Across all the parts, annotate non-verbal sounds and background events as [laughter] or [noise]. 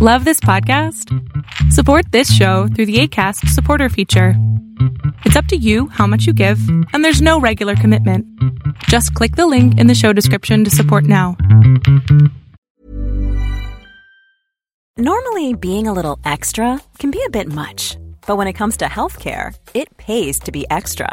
Love this podcast? Support this show through the ACAST supporter feature. It's up to you how much you give, and there's no regular commitment. Just click the link in the show description to support now. Normally, being a little extra can be a bit much, but when it comes to healthcare, it pays to be extra.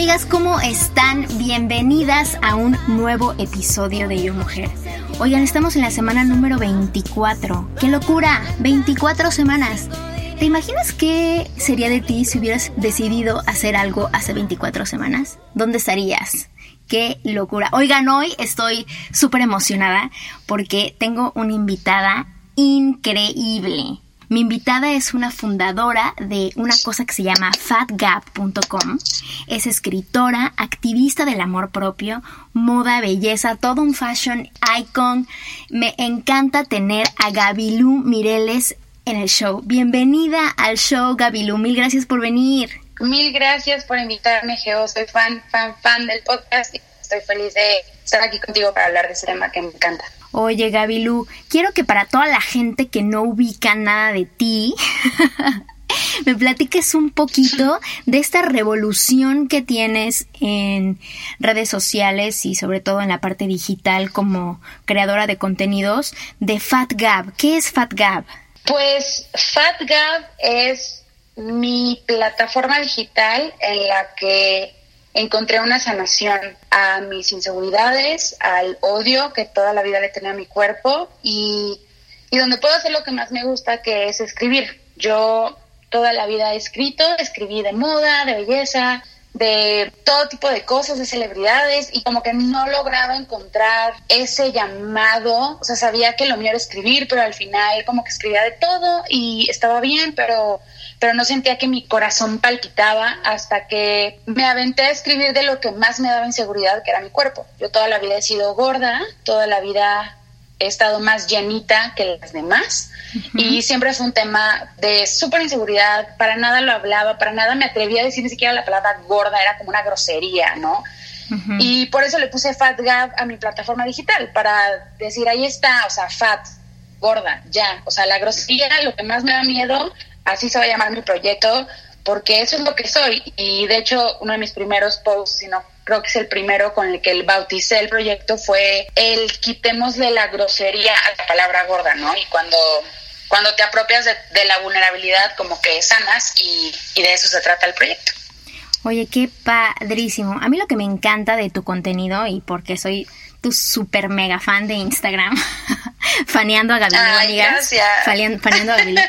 Amigas, ¿cómo están? Bienvenidas a un nuevo episodio de Yo Mujer. Oigan, estamos en la semana número 24. ¡Qué locura! 24 semanas. ¿Te imaginas qué sería de ti si hubieras decidido hacer algo hace 24 semanas? ¿Dónde estarías? ¡Qué locura! Oigan, hoy estoy súper emocionada porque tengo una invitada increíble. Mi invitada es una fundadora de una cosa que se llama fatgap.com. Es escritora, activista del amor propio, moda, belleza, todo un fashion icon. Me encanta tener a Gabilú Mireles en el show. Bienvenida al show, Gabilú. Mil gracias por venir. Mil gracias por invitarme, Geo. Soy fan, fan, fan del podcast estoy feliz de estar aquí contigo para hablar de ese tema que me encanta. Oye, Gabilú, quiero que para toda la gente que no ubica nada de ti, [laughs] me platiques un poquito de esta revolución que tienes en redes sociales y sobre todo en la parte digital como creadora de contenidos de FatGab. ¿Qué es FatGab? Pues FatGab es mi plataforma digital en la que encontré una sanación a mis inseguridades, al odio que toda la vida le tenía a mi cuerpo y, y donde puedo hacer lo que más me gusta, que es escribir. Yo toda la vida he escrito, escribí de moda, de belleza, de todo tipo de cosas, de celebridades, y como que no lograba encontrar ese llamado, o sea, sabía que lo mío era escribir, pero al final como que escribía de todo y estaba bien, pero pero no sentía que mi corazón palpitaba hasta que me aventé a escribir de lo que más me daba inseguridad, que era mi cuerpo. Yo toda la vida he sido gorda, toda la vida he estado más llenita que las demás y siempre fue un tema de súper inseguridad, para nada lo hablaba, para nada me atrevía a decir ni siquiera la palabra gorda, era como una grosería, ¿no? Y por eso le puse Fat Gab a mi plataforma digital, para decir, ahí está, o sea, fat, gorda, ya, o sea, la grosería, lo que más me da miedo así se va a llamar mi proyecto, porque eso es lo que soy. Y de hecho, uno de mis primeros posts, si no creo que es el primero con el que el bauticé el proyecto, fue el quitémosle la grosería a la palabra gorda, ¿no? Y cuando, cuando te apropias de, la vulnerabilidad, como que sanas y, y de eso se trata el proyecto. Oye, qué padrísimo. A mí lo que me encanta de tu contenido y porque soy tu super mega fan de Instagram, [laughs] faneando a Gabriel, amigas. Gracias. Faneando, a Gabriel.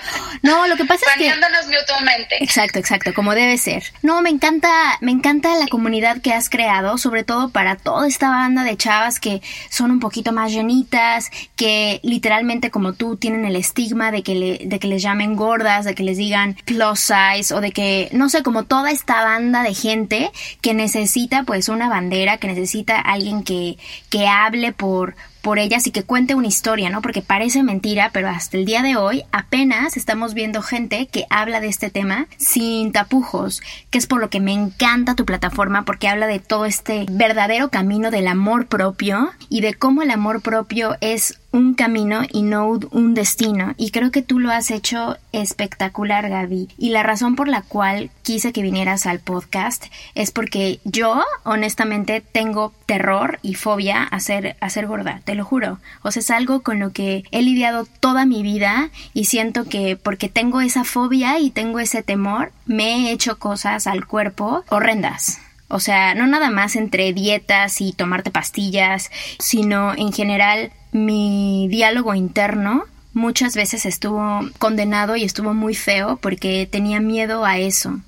No, lo que pasa es que Faneándonos mutuamente. Exacto, exacto, como debe ser. No, me encanta, me encanta la comunidad que has creado, sobre todo para toda esta banda de chavas que son un poquito más llenitas, que literalmente como tú tienen el estigma de que le, de que les llamen gordas, de que les digan plus size o de que no sé, como toda esta banda de gente que necesita pues una bandera, que necesita alguien que que hable por, por ellas y que cuente una historia, ¿no? Porque parece mentira, pero hasta el día de hoy apenas estamos viendo gente que habla de este tema sin tapujos, que es por lo que me encanta tu plataforma, porque habla de todo este verdadero camino del amor propio y de cómo el amor propio es un camino y no un destino. Y creo que tú lo has hecho espectacular, Gaby. Y la razón por la cual quise que vinieras al podcast es porque yo, honestamente, tengo terror y fobia a ser, a ser gorda, te lo juro. O sea, es algo con lo que he lidiado toda mi vida y siento que porque tengo esa fobia y tengo ese temor, me he hecho cosas al cuerpo horrendas. O sea, no nada más entre dietas y tomarte pastillas, sino en general mi diálogo interno muchas veces estuvo condenado y estuvo muy feo porque tenía miedo a eso.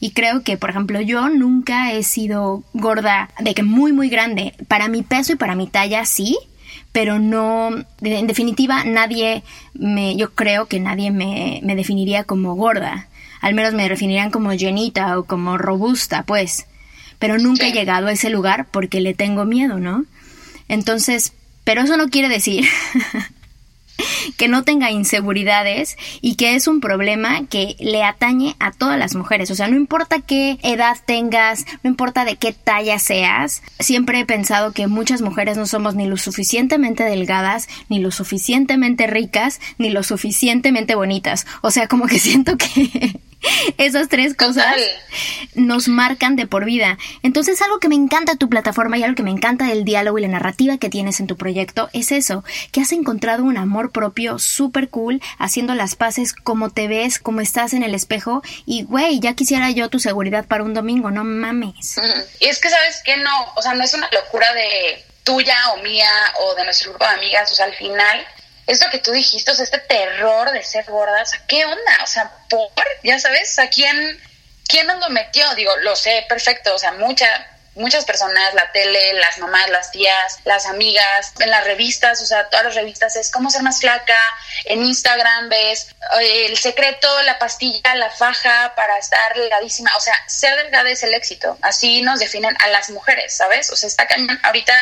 Y creo que, por ejemplo, yo nunca he sido gorda de que muy, muy grande. Para mi peso y para mi talla sí, pero no, en definitiva, nadie me, yo creo que nadie me, me definiría como gorda. Al menos me definirían como llenita o como robusta, pues. Pero nunca he llegado a ese lugar porque le tengo miedo, ¿no? Entonces, pero eso no quiere decir [laughs] que no tenga inseguridades y que es un problema que le atañe a todas las mujeres. O sea, no importa qué edad tengas, no importa de qué talla seas, siempre he pensado que muchas mujeres no somos ni lo suficientemente delgadas, ni lo suficientemente ricas, ni lo suficientemente bonitas. O sea, como que siento que [laughs] [laughs] Esas tres cosas nos marcan de por vida. Entonces, algo que me encanta de tu plataforma y algo que me encanta del diálogo y la narrativa que tienes en tu proyecto es eso, que has encontrado un amor propio súper cool, haciendo las paces como te ves, como estás en el espejo. Y, güey, ya quisiera yo tu seguridad para un domingo, no mames. Y es que, ¿sabes que No, o sea, no es una locura de tuya o mía o de nuestro grupo de amigas, o sea, al final esto que tú dijiste, o este terror de ser gorda, o sea, ¿qué onda? O sea, ¿por? Ya sabes, ¿a quién, quién nos lo metió? Digo, lo sé perfecto, o sea, mucha, muchas personas, la tele, las mamás, las tías, las amigas, en las revistas, o sea, todas las revistas es cómo ser más flaca, en Instagram ves eh, el secreto, la pastilla, la faja para estar delgadísima, o sea, ser delgada es el éxito, así nos definen a las mujeres, ¿sabes? O sea, está cañón, ahorita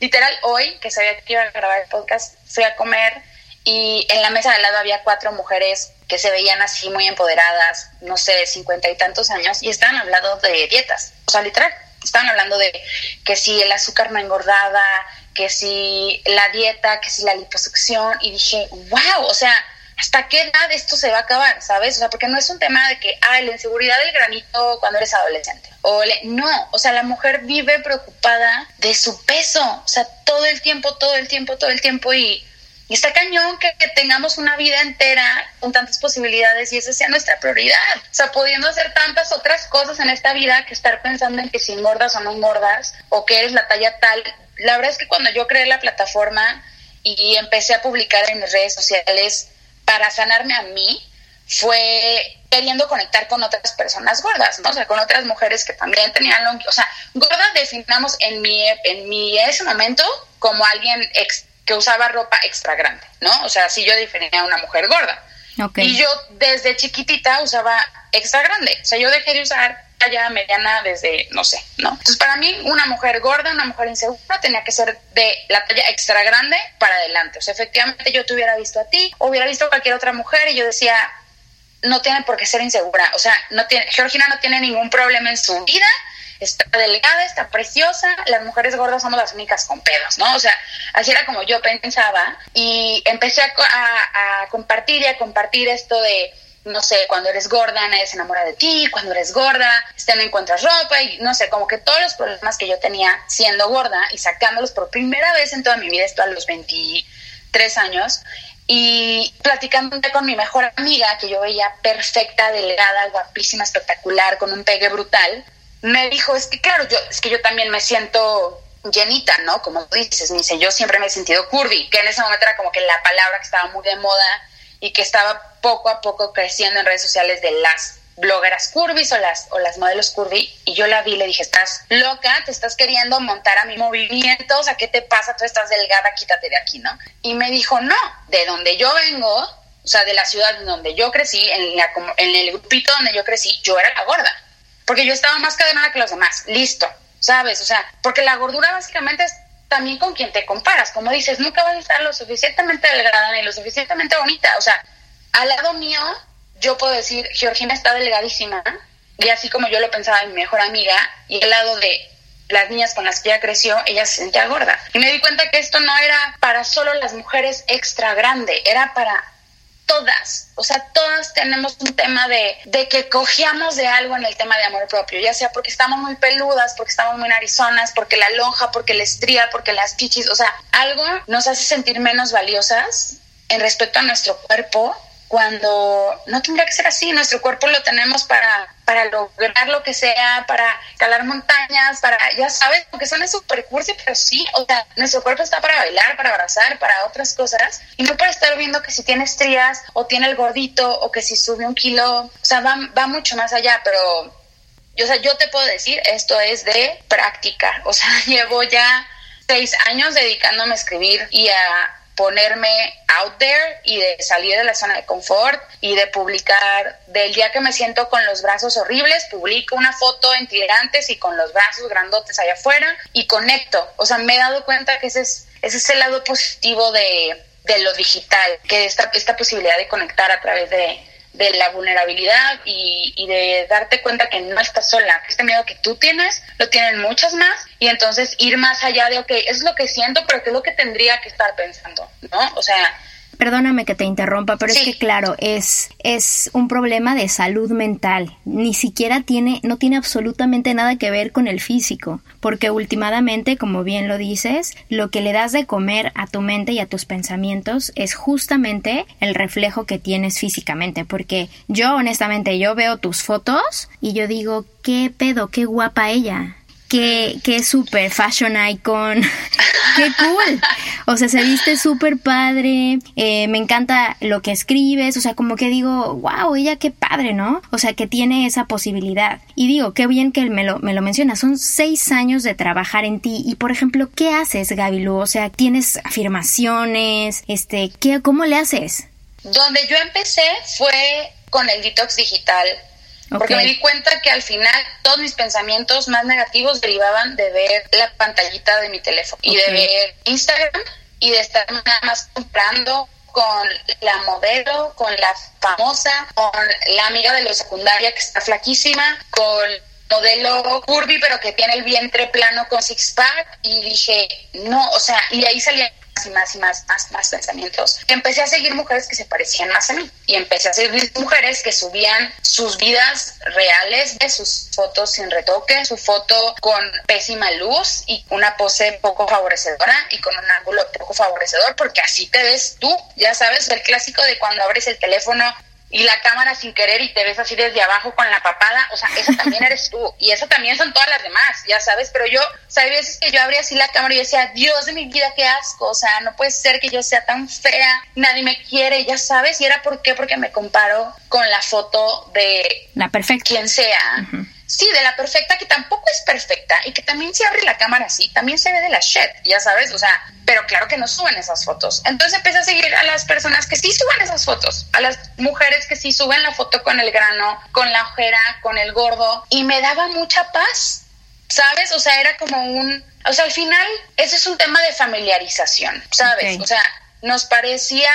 literal hoy que sabía que iba a grabar el podcast, fui a comer y en la mesa de lado había cuatro mujeres que se veían así muy empoderadas, no sé, cincuenta y tantos años, y estaban hablando de dietas, o sea, literal, estaban hablando de que si el azúcar no engordaba, que si la dieta, que si la liposucción, y dije, wow, o sea, ¿hasta qué edad esto se va a acabar? ¿Sabes? O sea, porque no es un tema de que, ah, la inseguridad del granito cuando eres adolescente. O no, o sea, la mujer vive preocupada de su peso, o sea, todo el tiempo, todo el tiempo, todo el tiempo y, está cañón que, tengamos una vida entera con tantas posibilidades y esa sea nuestra prioridad. O sea, pudiendo hacer tantas otras cosas en esta vida que estar pensando en que si engordas o no engordas o que eres la talla tal. La verdad es que cuando yo creé la plataforma y empecé a publicar en mis redes sociales para sanarme a mí, fue queriendo conectar con otras personas gordas, ¿no? O sea, con otras mujeres que también tenían long... O sea, gorda definamos en mi, en mi ese momento como alguien que usaba ropa extra grande, ¿no? O sea, así yo definía a una mujer gorda. Y yo desde chiquitita usaba extra grande. O sea, yo dejé de usar talla mediana desde, no sé, ¿no? Entonces, para mí, una mujer gorda, una mujer insegura, tenía que ser de la talla extra grande para adelante. O sea, efectivamente, yo te hubiera visto a ti, o hubiera visto a cualquier otra mujer y yo decía, no tiene por qué ser insegura. O sea, no tiene, Georgina no tiene ningún problema en su vida, está delgada, está preciosa, las mujeres gordas somos las únicas con pedos, ¿no? O sea, así era como yo pensaba y empecé a, compartir y a compartir esto de, no sé, cuando eres gorda nadie se enamora de ti, cuando eres gorda este, no encuentras ropa y no sé, como que todos los problemas que yo tenía siendo gorda y sacándolos por primera vez en toda mi vida, esto a los 23 años, y platicando con mi mejor amiga, que yo veía perfecta, delgada, guapísima, espectacular, con un pegue brutal, me dijo, es que claro, yo, es que yo también me siento llenita, ¿no? Como dices, me dice, yo siempre me he sentido curvy, que en ese momento era como que la palabra que estaba muy de moda y que estaba poco a poco creciendo en redes sociales de las blogueras curvis o las, o las modelos curvy y yo la vi y le dije, estás loca, te estás queriendo montar a mi movimiento, o sea, ¿qué te pasa? Tú estás delgada, quítate de aquí, ¿no? Y me dijo, no, de donde yo vengo, o sea, de la ciudad donde yo crecí, en, la, en el grupito donde yo crecí, yo era la gorda, porque yo estaba más cadenada que los demás, listo, ¿sabes? O sea, porque la gordura básicamente es también con quien te comparas, como dices, nunca vas a estar lo suficientemente delgada ni lo suficientemente bonita, o sea, al lado mío yo puedo decir, Georgina está delgadísima, y así como yo lo pensaba mi mejor amiga, y al lado de las niñas con las que ella creció, ella se sentía gorda. Y me di cuenta que esto no era para solo las mujeres extra grande, era para todas, o sea, todas tenemos un tema de, de que cogíamos de algo en el tema de amor propio, ya sea porque estamos muy peludas, porque estamos muy narizonas, porque la lonja, porque la estría, porque las chichis, o sea, algo nos hace sentir menos valiosas en respecto a nuestro cuerpo cuando no tendría que ser así, nuestro cuerpo lo tenemos para, para lograr lo que sea, para calar montañas, para, ya sabes, porque son súper cursi, pero sí, o sea, nuestro cuerpo está para bailar, para abrazar, para otras cosas, y no para estar viendo que si tiene estrías, o tiene el gordito, o que si sube un kilo, o sea, va, va mucho más allá, pero, o sea, yo te puedo decir, esto es de práctica, o sea, [laughs] llevo ya seis años dedicándome a escribir y a ponerme out there y de salir de la zona de confort y de publicar del día que me siento con los brazos horribles, publico una foto en tirantes y con los brazos grandotes allá afuera y conecto. O sea, me he dado cuenta que ese es, ese es el lado positivo de, de lo digital, que esta, esta posibilidad de conectar a través de, de la vulnerabilidad y, y, de darte cuenta que no estás sola, que este miedo que tú tienes lo tienen muchas más y entonces ir más allá de, ok, es lo que siento, pero ¿qué es lo que tendría que estar pensando? ¿No? O sea, Perdóname que te interrumpa, pero es que claro, es, es un problema de salud mental. Ni siquiera tiene, no tiene absolutamente nada que ver con el físico, porque últimamente, como bien lo dices, lo que le das de comer a tu mente y a tus pensamientos es justamente el reflejo que tienes físicamente, porque yo honestamente yo veo tus fotos y yo digo, qué pedo, qué guapa ella qué, qué super fashion icon, [laughs] qué cool. O sea, se viste súper padre, eh, me encanta lo que escribes, o sea, como que digo, wow, ella qué padre, ¿no? O sea, que tiene esa posibilidad. Y digo, qué bien que me lo, me lo menciona, son seis años de trabajar en ti. Y, por ejemplo, ¿qué haces, Gabilu? O sea, ¿tienes afirmaciones? Este, ¿qué, ¿Cómo le haces? Donde yo empecé fue con el detox digital porque me di cuenta que al final todos mis pensamientos más negativos derivaban de ver la pantallita de mi teléfono y de ver Instagram y de estar nada más comprando con la modelo, con la famosa, con la amiga de la secundaria que está flaquísima, con modelo curvy pero que tiene el vientre plano con six pack. Y dije, no, o sea, y ahí salía y más y más, más, más pensamientos. Empecé a seguir mujeres que se parecían más a mí y empecé a seguir mujeres que subían sus vidas reales, de sus fotos sin retoque, su foto con pésima luz y una pose poco favorecedora y con un ángulo poco favorecedor porque así te ves tú. Ya sabes, el clásico de cuando abres el teléfono y la cámara sin querer y te ves así desde abajo con la papada, o sea, eso también eres tú y eso también son todas las demás, ya sabes, pero yo, o sea, hay veces que yo abría así la cámara y decía, Dios de mi vida, qué asco, o sea, no puede ser que yo sea tan fea, nadie me quiere, ya sabes, y era por qué, porque me comparo con la foto de la perfecta. quien sea sí, de la perfecta, que tampoco es perfecta y que también se abre la cámara así, también se ve de la shit, ya sabes, o sea, pero claro que no suben esas fotos. Entonces empecé a seguir a las personas que sí suben esas fotos, a las mujeres que sí suben la foto con el grano, con la ojera, con el gordo, y me daba mucha paz, ¿sabes? O sea, era como un, o sea, al final, ese es un tema de familiarización, ¿sabes? O sea, nos parecía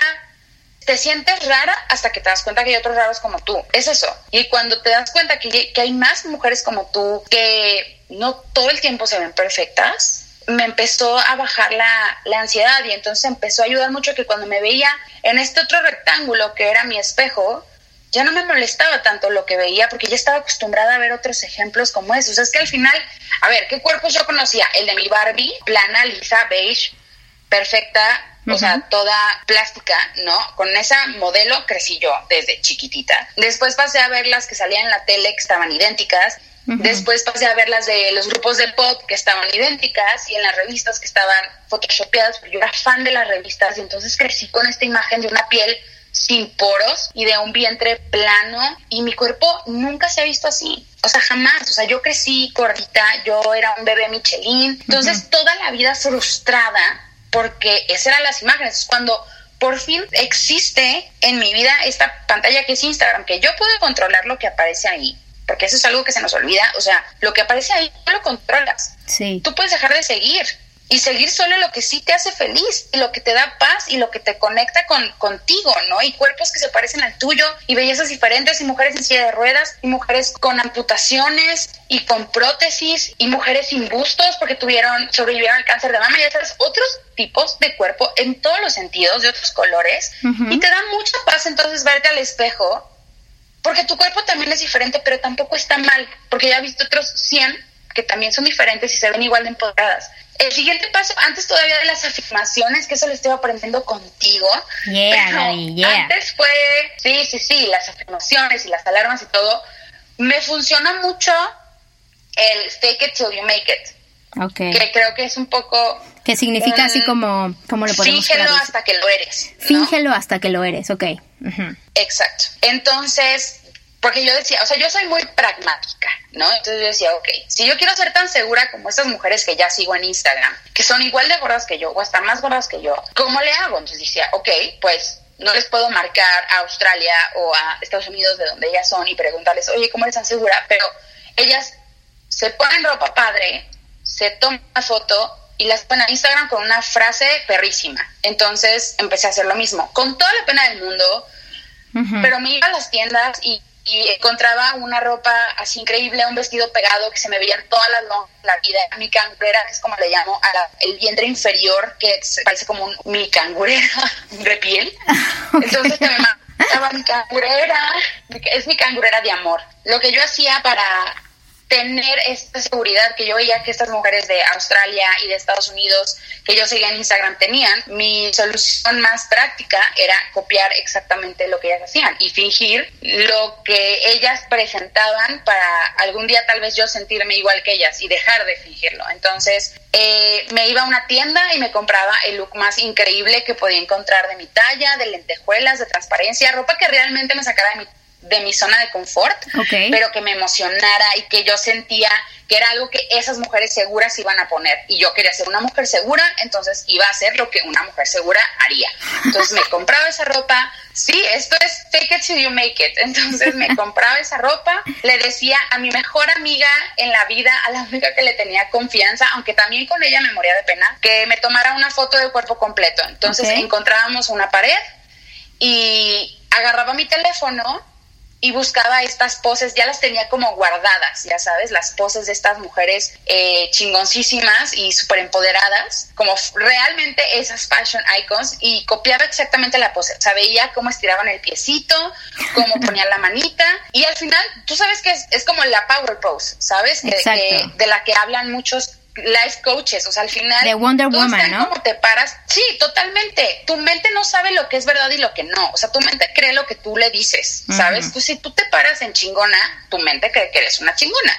te sientes rara hasta que te das cuenta que hay otros raros como tú. Es eso. Y cuando te das cuenta que, que hay más mujeres como tú que no todo el tiempo se ven perfectas, me empezó a bajar la, la, ansiedad y entonces empezó a ayudar mucho que cuando me veía en este otro rectángulo que era mi espejo, ya no me molestaba tanto lo que veía porque ya estaba acostumbrada a ver otros ejemplos como esos. es que al final, a ver, ¿qué cuerpos yo conocía? El de mi Barbie, plana, lisa, beige, perfecta, o sea, toda plástica, ¿no? Con esa modelo crecí yo desde chiquitita. Después pasé a ver las que salían en la tele que estaban idénticas. Después pasé a ver las de los grupos de pop que estaban idénticas y en las revistas que estaban photoshopeadas. Yo era fan de las revistas y entonces crecí con esta imagen de una piel sin poros y de un vientre plano y mi cuerpo nunca se ha visto así. O sea, jamás. O sea, yo crecí gordita, yo era un bebé Michelin. Entonces, toda la vida frustrada porque esas eran las imágenes. Cuando por fin existe en mi vida esta pantalla que es Instagram, que yo puedo controlar lo que aparece ahí, porque eso es algo que se nos olvida, o sea, lo que aparece ahí no lo controlas. Sí. Tú puedes dejar de seguir, y seguir solo lo que sí te hace feliz y lo que te da paz y lo que te conecta con contigo, ¿no? Y cuerpos que se parecen al tuyo y bellezas diferentes y mujeres en silla de ruedas y mujeres con amputaciones y con prótesis y mujeres sin bustos porque tuvieron sobrevivieron al cáncer de mama y otros otros tipos de cuerpo en todos los sentidos, de otros colores y te da mucha paz entonces verte al espejo porque tu cuerpo también es diferente, pero tampoco está mal, porque ya he visto otros 100 que también son diferentes y se ven igual de empoderadas. El siguiente paso, antes todavía de las afirmaciones, que eso lo estoy aprendiendo contigo. Yeah, yeah. Antes fue, sí, sí, sí, las afirmaciones y las alarmas y todo. Me funciona mucho el fake it till you make it. Okay. Que creo que es un poco... Que significa así como, como lo podemos Fíngelo hasta que lo eres. Fíngelo hasta que lo eres, ok. Exacto. Entonces, porque yo decía, o sea, yo soy muy pragmática, ¿no? Entonces yo decía, ok, si yo quiero ser tan segura como estas mujeres que ya sigo en Instagram, que son igual de gordas que yo o hasta más gordas que yo, ¿cómo le hago? Entonces decía, ok, pues no les puedo marcar a Australia o a Estados Unidos de donde ellas son y preguntarles, oye, ¿cómo eres tan segura? Pero ellas se ponen ropa padre, se toman una foto y las ponen a Instagram con una frase perrísima. Entonces empecé a hacer lo mismo, con toda la pena del mundo, pero me iba a las tiendas y y encontraba una ropa así increíble, un vestido pegado que se me veía toda la, la vida, mi cangurera, que es como le llamo, a el vientre inferior, que parece como un, mi cangurera [laughs] de piel. Entonces me mandaba mi cangurera, es mi cangurera de amor. Lo que yo hacía para tener esta seguridad que yo veía que estas mujeres de Australia y de Estados Unidos que yo seguía en Instagram tenían, mi solución más práctica era copiar exactamente lo que ellas hacían y fingir lo que ellas presentaban para algún día tal vez yo sentirme igual que ellas y dejar de fingirlo. Entonces eh, me iba a una tienda y me compraba el look más increíble que podía encontrar de mi talla, de lentejuelas, de transparencia, ropa que realmente me sacara de mi de mi zona de confort, pero que me emocionara y que yo sentía que era algo que esas mujeres seguras iban a poner. Y yo quería ser una mujer segura, entonces iba a hacer lo que una mujer segura haría. Entonces me [laughs] compraba esa ropa. Sí, esto es take it till you make it. Entonces me [laughs] compraba esa ropa, le decía a mi mejor amiga en la vida, a la única que le tenía confianza, aunque también con ella me moría de pena, que me tomara una foto de cuerpo completo. Entonces encontrábamos una pared y agarraba mi teléfono y buscaba estas poses, ya las tenía como guardadas, ya sabes, las poses de estas mujeres eh, chingoncísimas y súper empoderadas, como realmente esas fashion icons, y copiaba exactamente la pose, o sea, veía cómo estiraban el piecito, cómo [laughs] ponían la manita, y al final, tú sabes que es, como la power pose, ¿sabes? de la que hablan muchos life coaches, o sea, al final de Wonder Woman, ¿no? Como te paras, sí, totalmente. Tu mente no sabe lo que es verdad y lo que no, o sea, tu mente cree lo que tú le dices, ¿sabes? Pues si tú te paras en chingona, tu mente cree que eres una chingona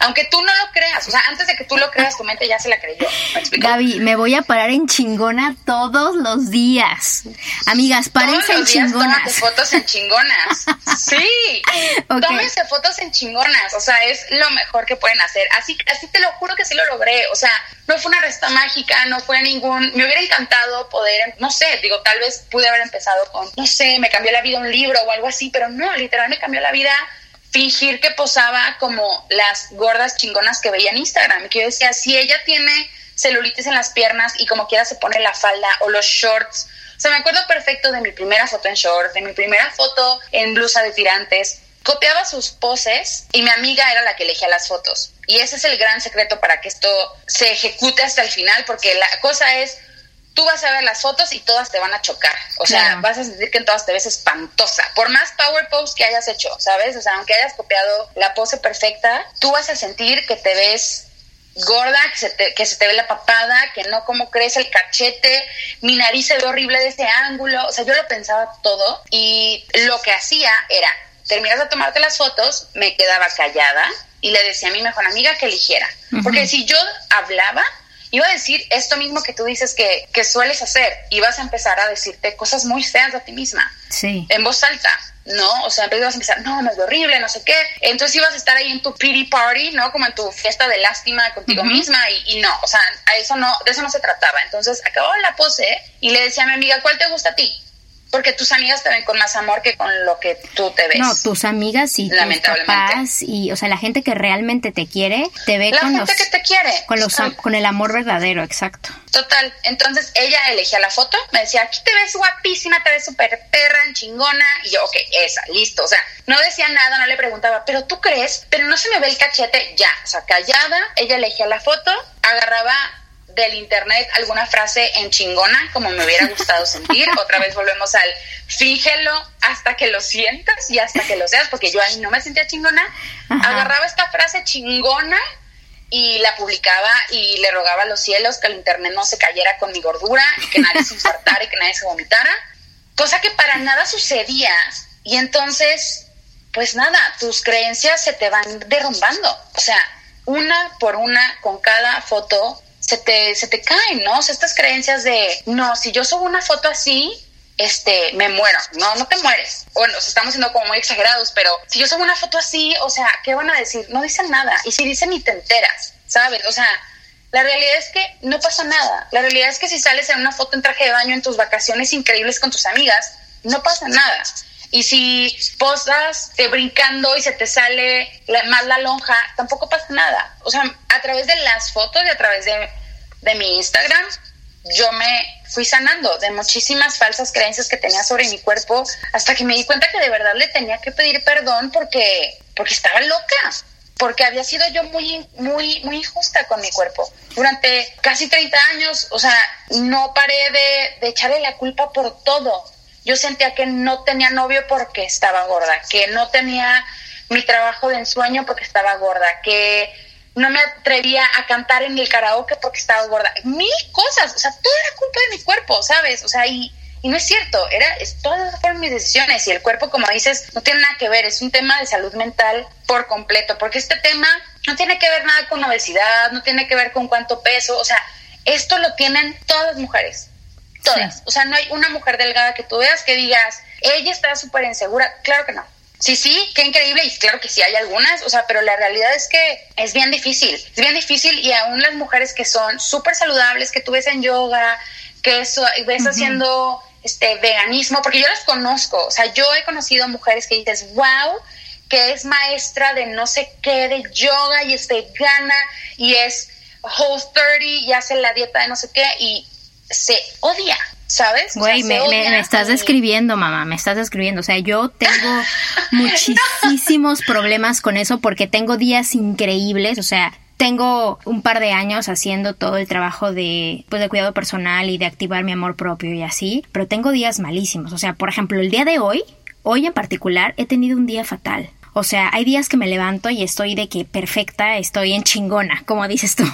aunque tú no lo creas, o sea, antes de que tú lo creas, tu mente ya se la creyó. Gaby, me voy a parar en chingona todos los días. Amigas, párense en chingonas. fotos en chingonas. [laughs] sí. Tómense fotos en chingonas, o sea, es lo mejor que pueden hacer. Así, así te lo juro que sí lo logré, o sea, no fue una resta mágica, no fue ningún, me hubiera encantado poder, no sé, digo, tal vez pude haber empezado con, no sé, me cambió la vida un libro o algo así, pero no, literal me cambió la vida fingir que posaba como las gordas chingonas que veía en Instagram. Que yo decía, si ella tiene celulitis en las piernas y como quiera se pone la falda o los shorts. O sea, me acuerdo perfecto de mi primera foto en shorts, de mi primera foto en blusa de tirantes. Copiaba sus poses y mi amiga era la que elegía las fotos. Y ese es el gran secreto para que esto se ejecute hasta el final, porque la cosa es tú vas a ver las fotos y todas te van a chocar. O sea, vas a sentir que en todas te ves espantosa. Por más power pose que hayas hecho, ¿sabes? O sea, aunque hayas copiado la pose perfecta, tú vas a sentir que te ves gorda, que se te, que se te ve la papada, que no como crece el cachete, mi nariz se ve horrible de ese ángulo. O sea, yo lo pensaba todo y lo que hacía era, terminas de tomarte las fotos, me quedaba callada y le decía a mi mejor amiga que eligiera. Porque si yo hablaba, iba a decir esto mismo que tú dices que, que sueles hacer y vas a empezar a decirte cosas muy feas de ti misma. Sí. En voz alta. ¿no? O sea, vas a empezar, no, me es horrible, no sé qué. Entonces ibas a estar ahí en tu pity party, ¿no? Como en tu fiesta de lástima contigo misma y, y, no, o sea, a eso no, de eso no se trataba. Entonces acabó la pose y le decía a mi amiga, ¿cuál te gusta a ti? Porque tus amigas te ven con más amor que con lo que tú te ves. No, tus amigas y tus papás y, o sea, la gente que realmente te quiere, te ve la con gente que te quiere. Con, los, con el amor verdadero, exacto. Total. Entonces ella elegía la foto, me decía, aquí te ves guapísima, te ves súper perra, chingona. Y yo, ok, esa, listo. O sea, no decía nada, no le preguntaba, pero tú crees, pero no se me ve el cachete, ya. O sea, callada, ella elegía la foto, agarraba del internet alguna frase en chingona, como me hubiera gustado sentir. [laughs] Otra vez volvemos al fíjelo hasta que lo sientas y hasta que lo seas, porque yo ahí no me sentía chingona. Agarraba esta frase chingona y la publicaba y le rogaba a los cielos que el internet no se cayera con mi gordura y que nadie se infartara y que nadie se vomitara, cosa que para nada sucedía. Y entonces, pues nada, tus creencias se te van derrumbando. O sea, una por una con cada foto se te, se te caen, ¿no? O sea, estas creencias de, no, si yo subo una foto así, este, me muero. No, no te mueres. Bueno, estamos siendo como muy exagerados, pero si yo subo una foto así, o sea, ¿qué van a decir? No dicen nada. Y si dicen, ni te enteras, ¿sabes? O sea, la realidad es que no pasa nada. La realidad es que si sales en una foto en traje de baño en tus vacaciones increíbles con tus amigas, no pasa nada. Y si posas te brincando y se te sale más la lonja, tampoco pasa nada. O sea, a través de las fotos y a través de, de mi Instagram, yo me fui sanando de muchísimas falsas creencias que tenía sobre mi cuerpo hasta que me di cuenta que de verdad le tenía que pedir perdón porque, porque estaba loca, porque había sido yo muy, muy, muy injusta con mi cuerpo. Durante casi 30 años, o sea, no paré de, de echarle la culpa por todo. Yo sentía que no tenía novio porque estaba gorda, que no tenía mi trabajo de ensueño porque estaba gorda, que no me atrevía a cantar en el karaoke porque estaba gorda. Mil cosas, o sea, todo era culpa de mi cuerpo, ¿sabes? O sea, y, y no es cierto, era, es, todas fueron mis decisiones y el cuerpo, como dices, no tiene nada que ver, es un tema de salud mental por completo, porque este tema no tiene que ver nada con obesidad, no tiene que ver con cuánto peso, o sea, esto lo tienen todas las mujeres, todas. O sea, no hay una mujer delgada que tú veas que digas, ella está súper insegura, claro que no. Sí, sí, qué increíble y claro que sí hay algunas, o sea, pero la realidad es que es bien difícil, es bien difícil y aún las mujeres que son súper saludables, que tú ves en yoga, que eso, ves haciendo este veganismo, porque yo las conozco, o sea, yo he conocido mujeres que dices, wow, que es maestra de no sé qué, de yoga y es vegana y es whole 30 y hace la dieta de no sé qué y se odia, ¿sabes? Güey, me, estás describiendo, mamá, me estás describiendo. O sea, yo tengo [laughs] muchísimos problemas con eso porque tengo días increíbles, o sea, tengo un par de años haciendo todo el trabajo de, pues, de cuidado personal y de activar mi amor propio y así, pero tengo días malísimos. O sea, por ejemplo, el día de hoy, hoy en particular, he tenido un día fatal. O sea, hay días que me levanto y estoy de que perfecta, estoy en chingona, como dices tú.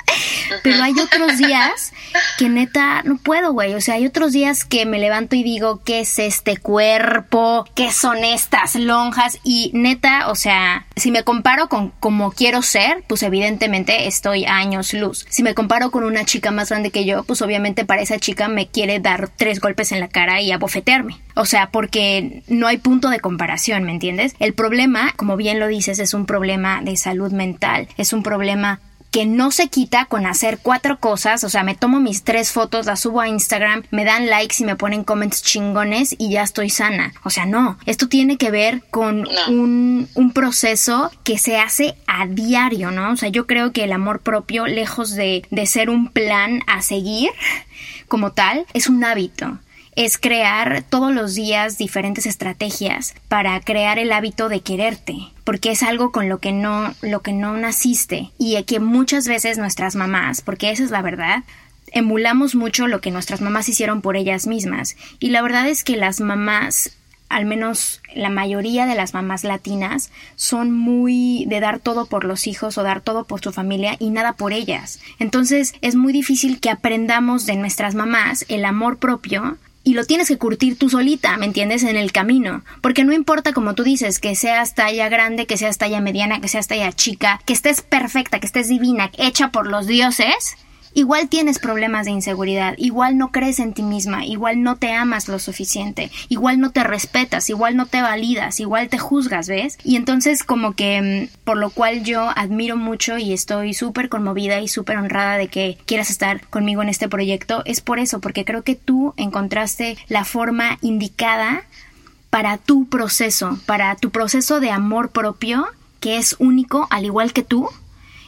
[laughs] Pero hay otros días que neta no puedo, güey. O sea, hay otros días que me levanto y digo, ¿qué es este cuerpo? ¿Qué son estas lonjas? Y neta, o sea, si me comparo con como quiero ser, pues evidentemente estoy a años luz. Si me comparo con una chica más grande que yo, pues obviamente para esa chica me quiere dar tres golpes en la cara y abofetearme. O sea, porque no hay punto de comparación, ¿me entiendes? El problema, como bien lo dices, es un problema de salud mental, es un problema que no se quita con hacer cuatro cosas, o sea, me tomo mis tres fotos, las subo a Instagram, me dan likes y me ponen comments chingones y ya estoy sana. O sea, no, esto tiene que ver con un, un, proceso que se hace a diario, ¿no? O sea, yo creo que el amor propio, lejos de, de ser un plan a seguir como tal, es un hábito es crear todos los días diferentes estrategias para crear el hábito de quererte, porque es algo con lo que no lo que no naciste y que muchas veces nuestras mamás, porque esa es la verdad, emulamos mucho lo que nuestras mamás hicieron por ellas mismas y la verdad es que las mamás al menos la mayoría de las mamás latinas son muy de dar todo por los hijos o dar todo por su familia y nada por ellas. Entonces es muy difícil que aprendamos de nuestras mamás el amor propio y lo tienes que curtir tú solita, ¿me entiendes? En el camino. Porque no importa, como tú dices, que seas talla grande, que seas talla mediana, que seas talla chica, que estés perfecta, que estés divina, hecha por los dioses, igual tienes problemas de inseguridad, igual no crees en ti misma, igual no te amas lo suficiente, igual no te respetas, igual no te validas, igual te juzgas, ¿ves? Y entonces como que mm, por lo cual yo admiro mucho y estoy súper conmovida y súper honrada de que quieras estar conmigo en este proyecto, es por eso, porque creo que tú encontraste la forma indicada para tu proceso, para tu proceso de amor propio, que es único al igual que tú,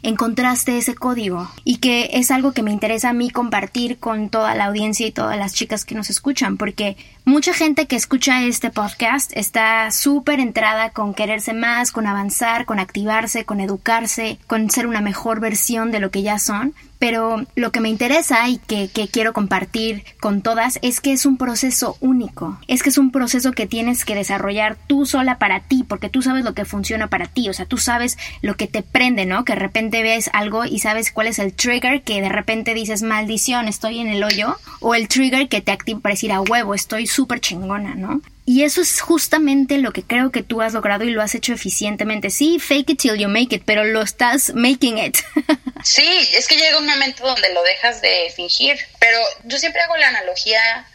encontraste ese código y que es algo que me interesa a mí compartir con toda la audiencia y todas las chicas que nos escuchan, porque mucha gente que escucha este podcast está súper entrada con quererse más, con avanzar, con activarse, con educarse, con ser una mejor versión de lo que ya son, pero lo que me interesa y que, que, quiero compartir con todas es que es un proceso único, es que es un proceso que tienes que desarrollar tú sola para ti, porque tú sabes lo que funciona para ti, o sea, tú sabes lo que te prende, ¿no? Que de repente ves algo y sabes cuál es el trigger que de repente dices, maldición, estoy en el hoyo, o el trigger que te activa para decir a huevo, estoy súper chingona, ¿no? Y eso es justamente lo que creo que tú has logrado y lo has hecho eficientemente. Sí, fake it till you make it, pero lo estás making it. [laughs] sí, es que llega un momento donde lo dejas de fingir. Pero yo siempre hago la analogía,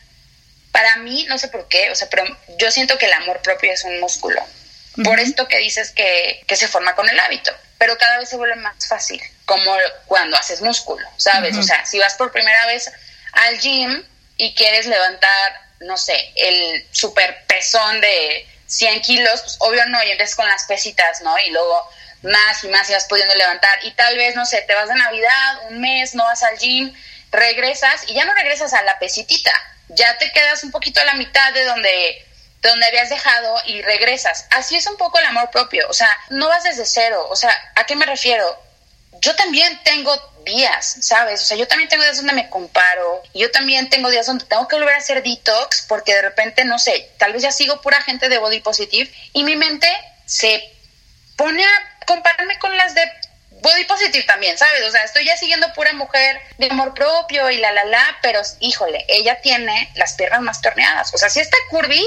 para mí, no sé por qué, o sea, pero yo siento que el amor propio es un músculo. Por esto que dices que, que, se forma con el hábito. Pero cada vez se vuelve más fácil, como cuando haces músculo, ¿sabes? O sea, si vas por primera vez al gym y quieres levantar no sé, el super pezón de 100 kilos, pues obvio no, y entonces con las pesitas, ¿no? Y luego más y más y vas pudiendo levantar. Y tal vez, no sé, te vas de Navidad, un mes, no vas al gym, regresas y ya no regresas a la pesitita, ya te quedas un poquito a la mitad de donde, donde habías dejado y regresas. Así es un poco el amor propio, o sea, no vas desde cero, o sea, ¿a qué me refiero? Yo también tengo días, ¿sabes? O sea, yo también tengo días donde me comparo, yo también tengo días donde tengo que volver a hacer detox porque de repente, no sé, tal vez ya sigo pura gente de body positive y mi mente se pone a compararme con las de body positive también, ¿sabes? O sea, estoy ya siguiendo pura mujer de amor propio y la la la, pero híjole, ella tiene las piernas más torneadas. O sea, si está curvy,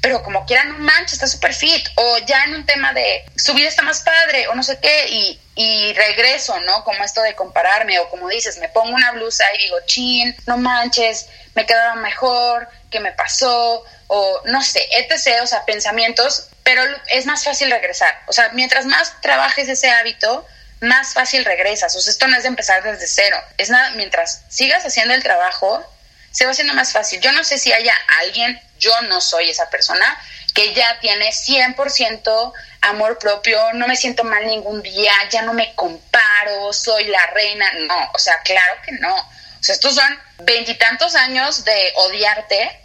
pero como quiera, no manches, está súper fit. O ya en un tema de su vida está más padre, o no sé qué, y, y regreso, ¿no? Como esto de compararme, o como dices, me pongo una blusa y digo, chin, no manches, me quedaba mejor, ¿qué me pasó? O no sé, etc., o sea, pensamientos, pero es más fácil regresar. O sea, mientras más trabajes ese hábito, más fácil regresas. O sea, esto no es de empezar desde cero. Es nada, mientras sigas haciendo el trabajo, se va haciendo más fácil. Yo no sé si haya alguien, yo no soy esa persona, que ya tiene 100% amor propio, no me siento mal ningún día, ya no me comparo, soy la reina. No, o sea, claro que no. O sea, estos son veintitantos años de odiarte.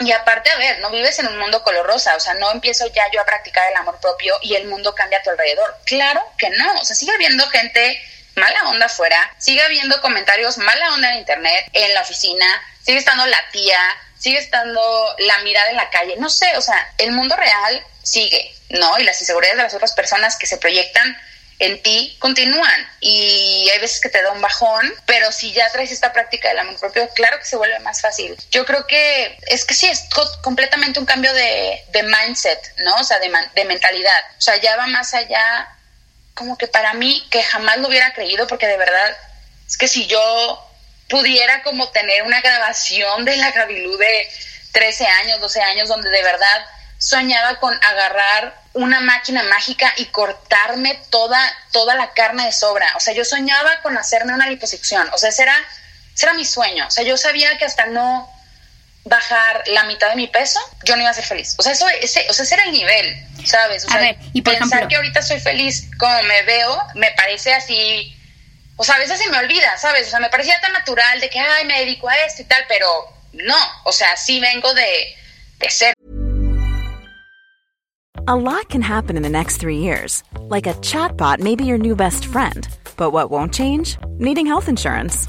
Y aparte, a ver, no vives en un mundo color rosa, o sea, no empiezo ya yo a practicar el amor propio y el mundo cambia a tu alrededor. Claro que no, o sea, sigue habiendo gente mala onda afuera, sigue habiendo comentarios mala onda en internet, en la oficina, sigue estando la tía, sigue estando la mirada en la calle, no sé, o sea, el mundo real sigue, ¿no? Y las inseguridades de las otras personas que se proyectan en ti continúan y hay veces que te da un bajón, pero si ya traes esta práctica del amor propio, claro que se vuelve más fácil. Yo creo que es que sí, es completamente un cambio de, mindset, ¿no? O sea, de, de mentalidad. O sea, ya va más allá como que para mí, que jamás lo hubiera creído, porque de verdad, es que si yo pudiera como tener una grabación de la Gabilú de 13 años, 12 años, donde de verdad soñaba con agarrar una máquina mágica y cortarme toda, toda la carne de sobra. O sea, yo soñaba con hacerme una liposucción. O sea, ese era, ese era mi sueño. O sea, yo sabía que hasta no bajar la mitad de mi peso, yo no iba a ser feliz. O sea, eso, ese, o sea, ese era el nivel, ¿sabes? O sea, y pensar que ahorita soy feliz como me veo, me parece así, o sea, a veces se me olvida, ¿sabes? O sea, me parecía tan natural de que, ay, me dedico a esto y tal, pero no, o sea, sí vengo de, de ser. A lot can happen in the next three years. Like a chatbot may be your new best friend. But what won't change? Needing health insurance.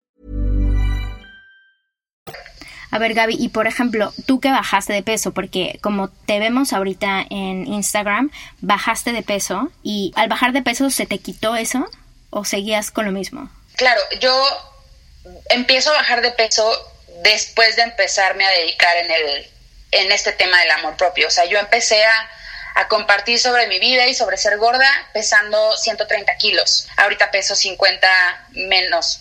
A ver, Gaby, y por ejemplo, tú que bajaste de peso, porque como te vemos ahorita en Instagram, bajaste de peso y al bajar de peso se te quitó eso o seguías con lo mismo? Claro, yo empiezo a bajar de peso después de empezarme a dedicar en el en este tema del amor propio. O sea, yo empecé a, a compartir sobre mi vida y sobre ser gorda pesando 130 kilos. Ahorita peso 50 menos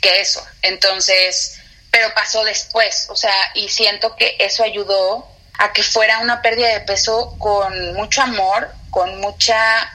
que eso. Entonces, pero pasó después, o sea, y siento que eso ayudó a que fuera una pérdida de peso con mucho amor, con mucha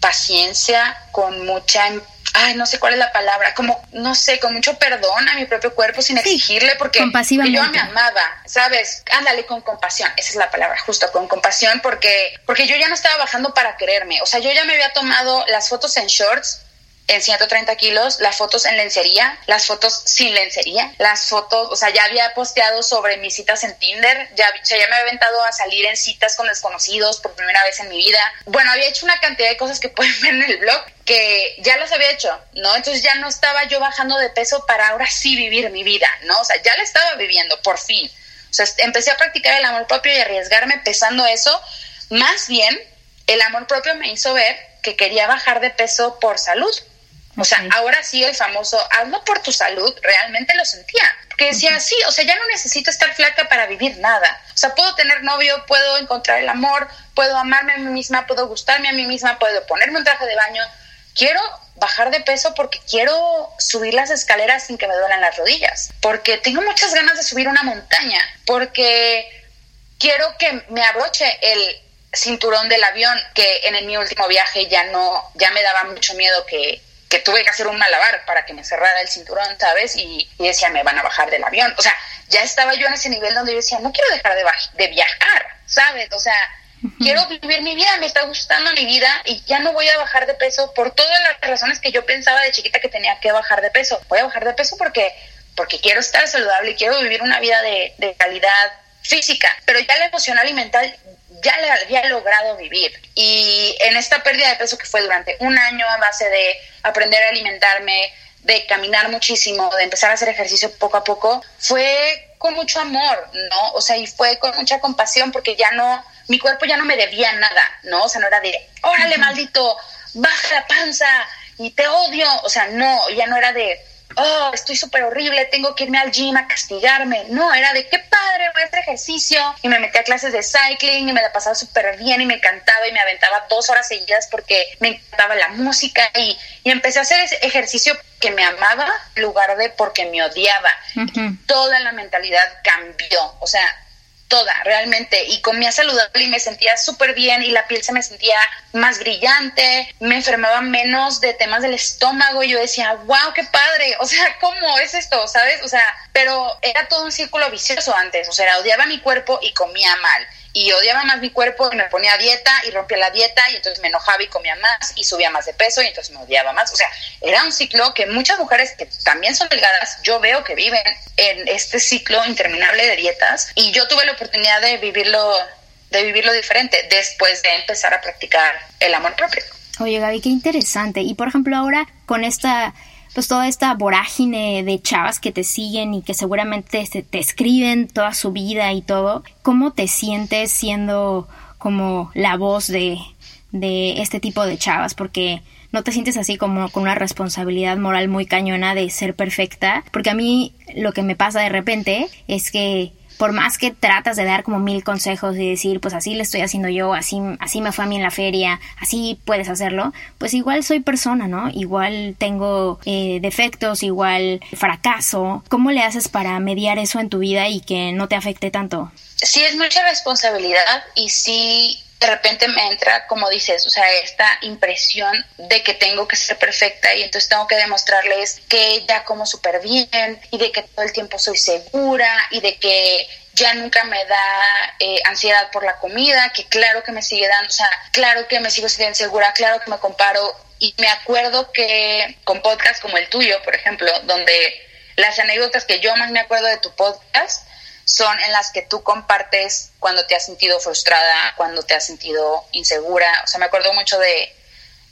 paciencia, con mucha ay, no sé cuál es la palabra, como, no sé, con mucho perdón a mi propio cuerpo sin exigirle porque, yo me amaba, ¿sabes? Ándale, con compasión, esa es la palabra, justo, con compasión, porque, porque yo ya no estaba bajando para quererme, o sea, yo ya me había tomado las fotos en shorts, en 130 kilos, las fotos en lencería, las fotos sin lencería, las fotos, o sea, ya había posteado sobre mis citas en Tinder, ya, ya me había aventado a salir en citas con desconocidos por primera vez en mi vida. Bueno, había hecho una cantidad de cosas que [laughs] pueden ver en el blog que ya las había hecho, ¿no? Entonces ya no estaba yo bajando de peso para ahora sí vivir mi vida, ¿no? O sea, ya la estaba viviendo, por fin. O sea, empecé a practicar el amor propio y arriesgarme pesando eso. Más bien, el amor propio me hizo ver que quería bajar de peso por salud, o sea, ahora sí el famoso hazlo por tu salud, realmente lo sentía. Porque decía, sí, o sea, ya no necesito estar flaca para vivir nada. O sea, puedo tener novio, puedo encontrar el amor, puedo amarme a mí misma, puedo gustarme a mí misma, puedo ponerme un traje de baño. Quiero bajar de peso porque quiero subir las escaleras sin que me duelan las rodillas. Porque tengo muchas ganas de subir una montaña. Porque quiero que me abroche el cinturón del avión que en mi último viaje ya no, ya me daba mucho miedo que que tuve que hacer un malabar para que me cerrara el cinturón, ¿sabes? Y, decía, me van a bajar del avión. O sea, ya estaba yo en ese nivel donde yo decía, no quiero dejar de, de viajar, ¿sabes? O sea, quiero vivir mi vida, me está gustando mi vida y ya no voy a bajar de peso por todas las razones que yo pensaba de chiquita que tenía que bajar de peso. Voy a bajar de peso porque, porque quiero estar saludable y quiero vivir una vida de, de calidad física, pero ya la emocional y mental ya la había logrado vivir. Y en esta pérdida de peso que fue durante un año a base de aprender a alimentarme, de caminar muchísimo, de empezar a hacer ejercicio poco a poco, fue con mucho amor, ¿no? O sea, y fue con mucha compasión porque ya no, mi cuerpo ya no me debía nada, ¿no? O sea, no era de, órale, maldito, baja la panza y te odio. O sea, no, ya no era de, oh, estoy súper horrible, tengo que irme al gym a castigarme. No, era de qué padre, voy a hacer ejercicio. Y me metí a clases de cycling y me la pasaba súper bien y me encantaba y me aventaba dos horas seguidas porque me encantaba la música y, y empecé a hacer ese ejercicio que me amaba en lugar de porque me odiaba. Toda la mentalidad cambió. O sea, toda, realmente, y comía saludable y me sentía súper bien y la piel se me sentía más brillante, me enfermaba menos de temas del estómago y yo decía, wow, qué padre, o sea, [laughs] ¿cómo es esto? ¿Sabes? O sea, pero era todo un círculo vicioso antes, o sea, odiaba mi cuerpo y comía mal y odiaba más mi cuerpo y me ponía dieta y rompía la dieta y entonces me enojaba y comía más y subía más de peso y entonces me odiaba más. O sea, era un ciclo que muchas mujeres que también son delgadas, yo veo que viven en este ciclo interminable de dietas y yo tuve la oportunidad de vivirlo de vivirlo diferente después de empezar a practicar el amor propio. Oye Gaby, qué interesante. Y por ejemplo ahora con esta pues toda esta vorágine de chavas que te siguen y que seguramente te, escriben toda su vida y todo, ¿cómo te sientes siendo como la voz de, de este tipo de chavas? Porque no te sientes así como con una responsabilidad moral muy cañona de ser perfecta, porque a mí lo que me pasa de repente es que por más que tratas de dar como mil consejos y decir, pues así le estoy haciendo yo, así, así me fue a mí en la feria, así puedes hacerlo, pues igual soy persona, ¿no? Igual tengo eh, defectos, igual fracaso. ¿Cómo le haces para mediar eso en tu vida y que no te afecte tanto? Sí, es mucha responsabilidad y sí de repente me entra, como dices, o sea, esta impresión de que tengo que ser perfecta y entonces tengo que demostrarles que ya como súper bien y de que todo el tiempo soy segura y de que ya nunca me da eh, ansiedad por la comida, que claro que me sigue dando, o sea, claro que me sigo sintiendo insegura, claro que me comparo y me acuerdo que con podcasts como el tuyo, por ejemplo, donde las anécdotas que yo más me acuerdo de tu podcast son en las que tú compartes cuando te has sentido frustrada, cuando te has sentido insegura. O sea, me acuerdo mucho de,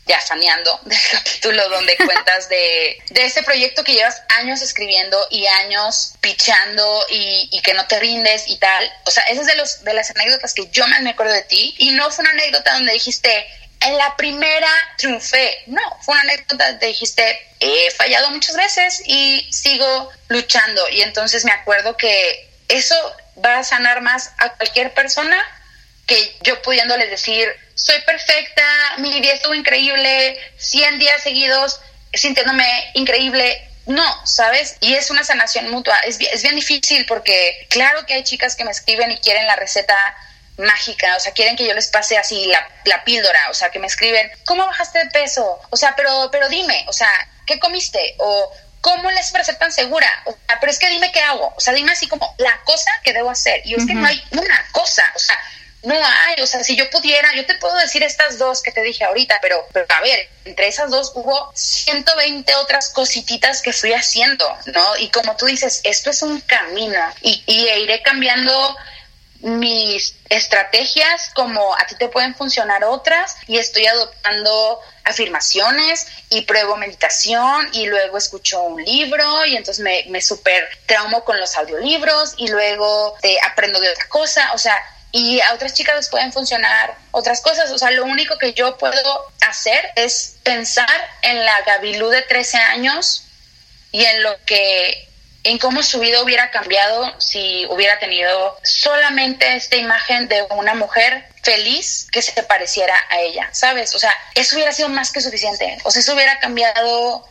ya faneando, [laughs] del capítulo donde [laughs] cuentas de, de este proyecto que llevas años escribiendo y años pichando y, y, que no te rindes y tal. O sea, esa es de, los, de las anécdotas que yo más me acuerdo de ti. Y no fue una anécdota donde dijiste, en la primera triunfé. No, fue una anécdota donde dijiste, he fallado muchas veces y sigo luchando. Y entonces me acuerdo que eso va a sanar más a cualquier persona que yo pudiéndole decir, soy perfecta, mi día estuvo increíble, 100 días seguidos sintiéndome increíble. No, ¿sabes? Y es una sanación mutua. Es, es bien difícil porque claro que hay chicas que me escriben y quieren la receta mágica, o sea, quieren que yo les pase así la, la píldora, o sea, que me escriben, ¿cómo bajaste de peso? O sea, pero, pero dime, o sea, ¿qué comiste? O ¿cómo les para ser tan segura? O sea, pero es que dime qué hago, o sea, dime así como la cosa que debo hacer. Y es que no hay una cosa, o sea, no hay, o sea, si yo pudiera, yo te puedo decir estas dos que te dije ahorita, pero, pero a ver, entre esas dos hubo 120 otras cosititas que fui haciendo, ¿no? Y como tú dices, esto es un camino y, y iré cambiando mis estrategias como a ti te pueden funcionar otras y estoy adoptando afirmaciones y pruebo meditación y luego escucho un libro y entonces me, me super traumo con los audiolibros y luego te aprendo de otra cosa, o sea, y a otras chicas les pueden funcionar otras cosas, o sea, lo único que yo puedo hacer es pensar en la Gabilú de 13 años y en lo que en cómo su vida hubiera cambiado si hubiera tenido solamente esta imagen de una mujer feliz que se pareciera a ella, ¿sabes? O sea, eso hubiera sido más que suficiente. O sea, eso hubiera cambiado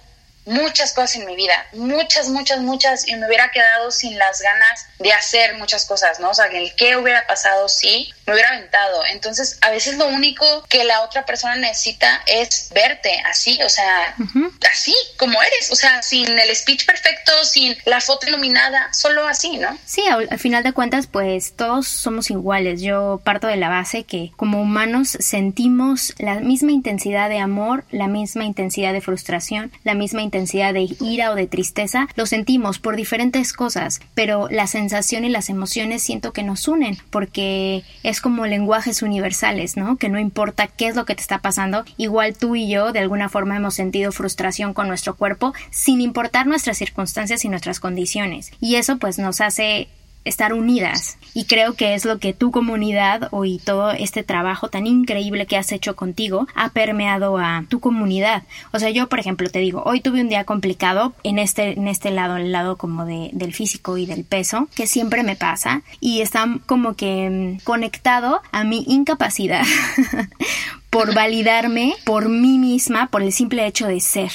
muchas cosas en mi vida, muchas, muchas, muchas, y me hubiera quedado sin las ganas de hacer muchas cosas, ¿no? O sea, el qué hubiera pasado si me hubiera aventado. Entonces, a veces lo único que la otra persona necesita es verte así, o sea, así como eres, o sea, sin el speech perfecto, sin la foto iluminada, solo así, ¿no? Sí, al, al final de cuentas, pues todos somos iguales. Yo parto de la base que como humanos sentimos la misma intensidad de amor, la misma intensidad de frustración, la misma intensidad de ira o de tristeza, lo sentimos por diferentes cosas, pero la sensación y las emociones siento que nos unen porque es como lenguajes universales, ¿no? Que no importa qué es lo que te está pasando, igual tú y yo de alguna forma hemos sentido frustración con nuestro cuerpo sin importar nuestras circunstancias y nuestras condiciones. Y eso pues nos hace estar unidas. Y creo que es lo que tu comunidad o y todo este trabajo tan increíble que has hecho contigo ha permeado a tu comunidad. O sea, yo, por ejemplo, te digo, hoy tuve un día complicado en este, en este lado, el lado como de, del físico y del peso, que siempre me pasa, y está como que mm, conectado a mi incapacidad [laughs] por validarme por mí misma, por el simple hecho de ser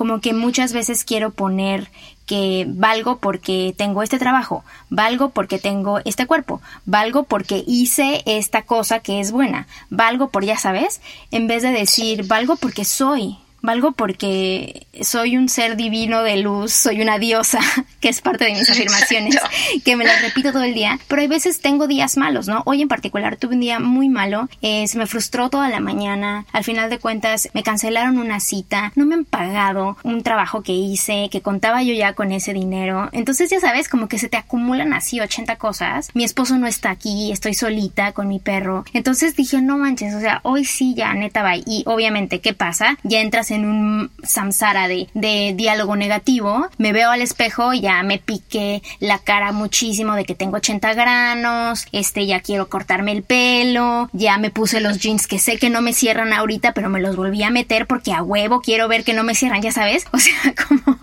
como que muchas veces quiero poner que valgo porque tengo este trabajo, valgo porque tengo este cuerpo, valgo porque hice esta cosa que es buena, valgo por ya sabes, en vez de decir valgo porque soy, Valgo porque soy un ser divino de luz, soy una diosa, [laughs] que es parte de mis afirmaciones, [laughs] que me las repito todo el día, pero hay veces tengo días malos, ¿no? Hoy en particular tuve un día muy malo, eh, se me frustró toda la mañana, al final de cuentas me cancelaron una cita, no me han pagado un trabajo que hice, que contaba yo ya con ese dinero, entonces ya sabes, como que se te acumulan así 80 cosas, mi esposo no está aquí, estoy solita con mi perro, entonces dije, no manches, o sea, hoy sí ya neta va, y obviamente, ¿qué pasa? Ya entras en un samsara de, de diálogo negativo, me veo al espejo y ya me piqué la cara muchísimo de que tengo 80 granos, este ya quiero cortarme el pelo, ya me puse los jeans que sé que no me cierran ahorita, pero me los volví a meter porque a huevo quiero ver que no me cierran, ya sabes, [laughs] o sea, como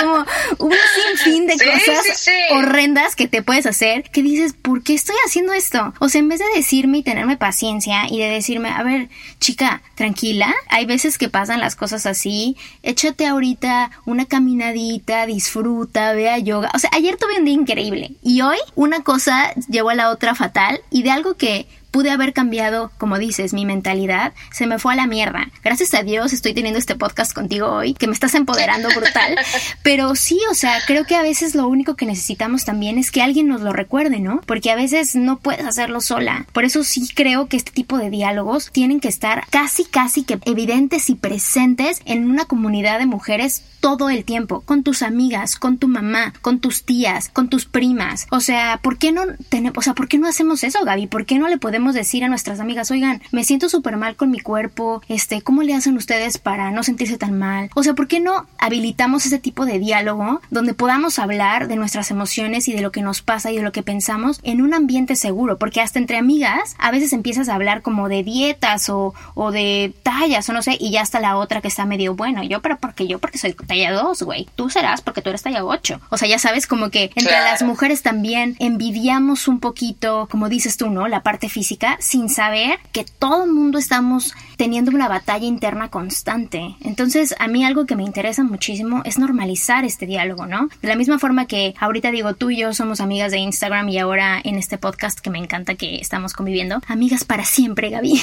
como un sinfín de cosas horrendas que te puedes hacer que dices, ¿por qué estoy haciendo esto? O sea, en vez de decirme y tenerme paciencia y de decirme, a ver, chica, tranquila, hay veces que pasan las cosas así, échate ahorita una caminadita, disfruta, vea yoga. O sea, ayer tuve un día increíble y hoy una cosa llevó a la otra fatal y de algo que pude haber cambiado, como dices, mi mentalidad, se me fue a la mierda. Gracias a Dios estoy teniendo este podcast contigo hoy, que me estás empoderando brutal. [laughs] Pero sí, o sea, creo que a veces lo único que necesitamos también es que alguien nos lo recuerde, ¿no? Porque a veces no puedes hacerlo sola. Por eso sí creo que este tipo de diálogos tienen que estar casi, casi que evidentes y presentes en una comunidad de mujeres todo el tiempo, con tus amigas, con tu mamá, con tus tías, con tus primas. O sea, ¿por qué no tenemos, o sea, ¿por qué no hacemos eso, Gaby? ¿Por qué no le podemos decir a nuestras amigas, oigan, me siento súper mal con mi cuerpo, este, ¿cómo le hacen ustedes para no sentirse tan mal? O sea, ¿por qué no habilitamos ese tipo de diálogo donde podamos hablar de nuestras emociones y de lo que nos pasa y de lo que pensamos en un ambiente seguro? Porque hasta entre amigas a veces empiezas a hablar como de dietas o, o de tallas o no sé, y ya está la otra que está medio, bueno, yo, pero porque yo, porque soy talla 2, güey. Tú serás porque tú eres talla 8. O sea, ya sabes como que entre las mujeres también envidiamos un poquito, como dices tú, ¿no? La parte física física sin saber que todo el mundo estamos teniendo una batalla interna constante. Entonces, a mí algo que me interesa muchísimo es normalizar este diálogo, ¿no? De la misma forma que ahorita digo, tú y yo somos amigas de Instagram y ahora en este podcast que me encanta que estamos conviviendo, amigas para siempre, Gaby.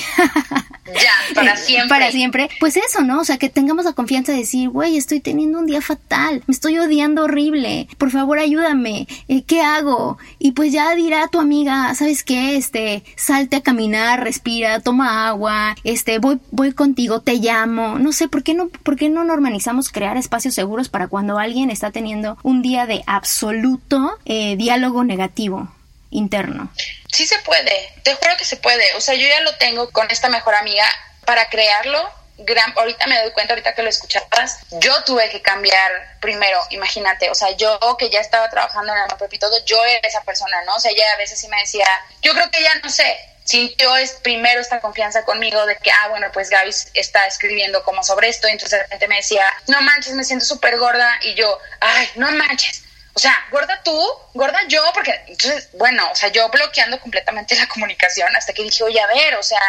Ya, para [laughs] siempre. para siempre. Pues eso, ¿no? O sea, que tengamos la confianza de decir, güey, estoy teniendo un día fatal, me estoy odiando horrible, por favor ayúdame, eh, ¿qué hago? Y pues ya dirá tu amiga, ¿sabes qué? Este, salte a caminar, respira, toma agua, este, voy, voy contigo, te llamo. No sé, ¿por qué no, por qué no normalizamos crear espacios seguros para cuando alguien está teniendo un día de absoluto eh, diálogo negativo interno? Sí se puede, te juro que se puede. O sea, yo ya lo tengo con esta mejor amiga para crearlo. Gran, ahorita me doy cuenta, ahorita que lo escuchabas, yo tuve que cambiar primero, imagínate, o sea, yo que ya estaba trabajando en el mapa todo, yo era esa persona, ¿no? O sea, ella a veces sí me decía, yo creo que ya no sé, sintió es primero esta confianza conmigo de que, ah, bueno, pues Gaby está escribiendo como sobre esto, y entonces de repente me decía, no manches, me siento súper gorda, y yo, ay, no manches, o sea, gorda tú, gorda yo, porque entonces, bueno, o sea, yo bloqueando completamente la comunicación hasta que dije, oye, a ver, o sea,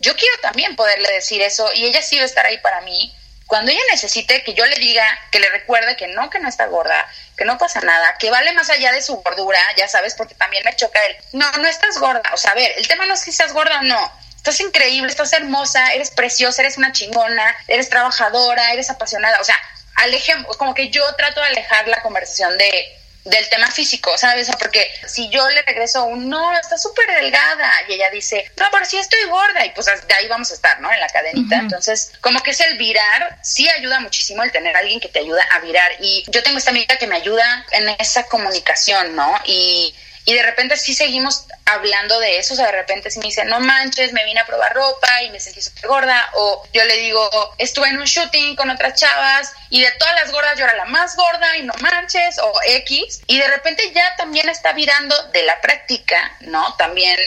yo quiero también poderle decir eso y ella sí va a estar ahí para mí. Cuando ella necesite que yo le diga, que le recuerde que no, que no está gorda, que no pasa nada, que vale más allá de su gordura, ya sabes, porque también me choca el, no, no estás gorda. O sea, a ver, el tema no es si estás gorda o no. Estás increíble, estás hermosa, eres preciosa, eres una chingona, eres trabajadora, eres apasionada. O sea, alejemos, como que yo trato de alejar la conversación de del tema físico, ¿sabes? Porque si yo le regreso un no, está súper delgada y ella dice, no, pero sí estoy gorda y pues de ahí vamos a estar, ¿no? En la cadenita. Entonces, como que es el virar, sí ayuda muchísimo el tener a alguien que te ayuda a virar y yo tengo esta amiga que me ayuda en esa comunicación, ¿no? Y y de repente sí seguimos hablando de eso, o sea, de repente sí me dice, no manches, me vine a probar ropa y me sentí súper gorda, o yo le digo, estuve en un shooting con otras chavas y de todas las gordas yo era la más gorda y no manches, o X, y de repente ya también está virando de la práctica, ¿no? También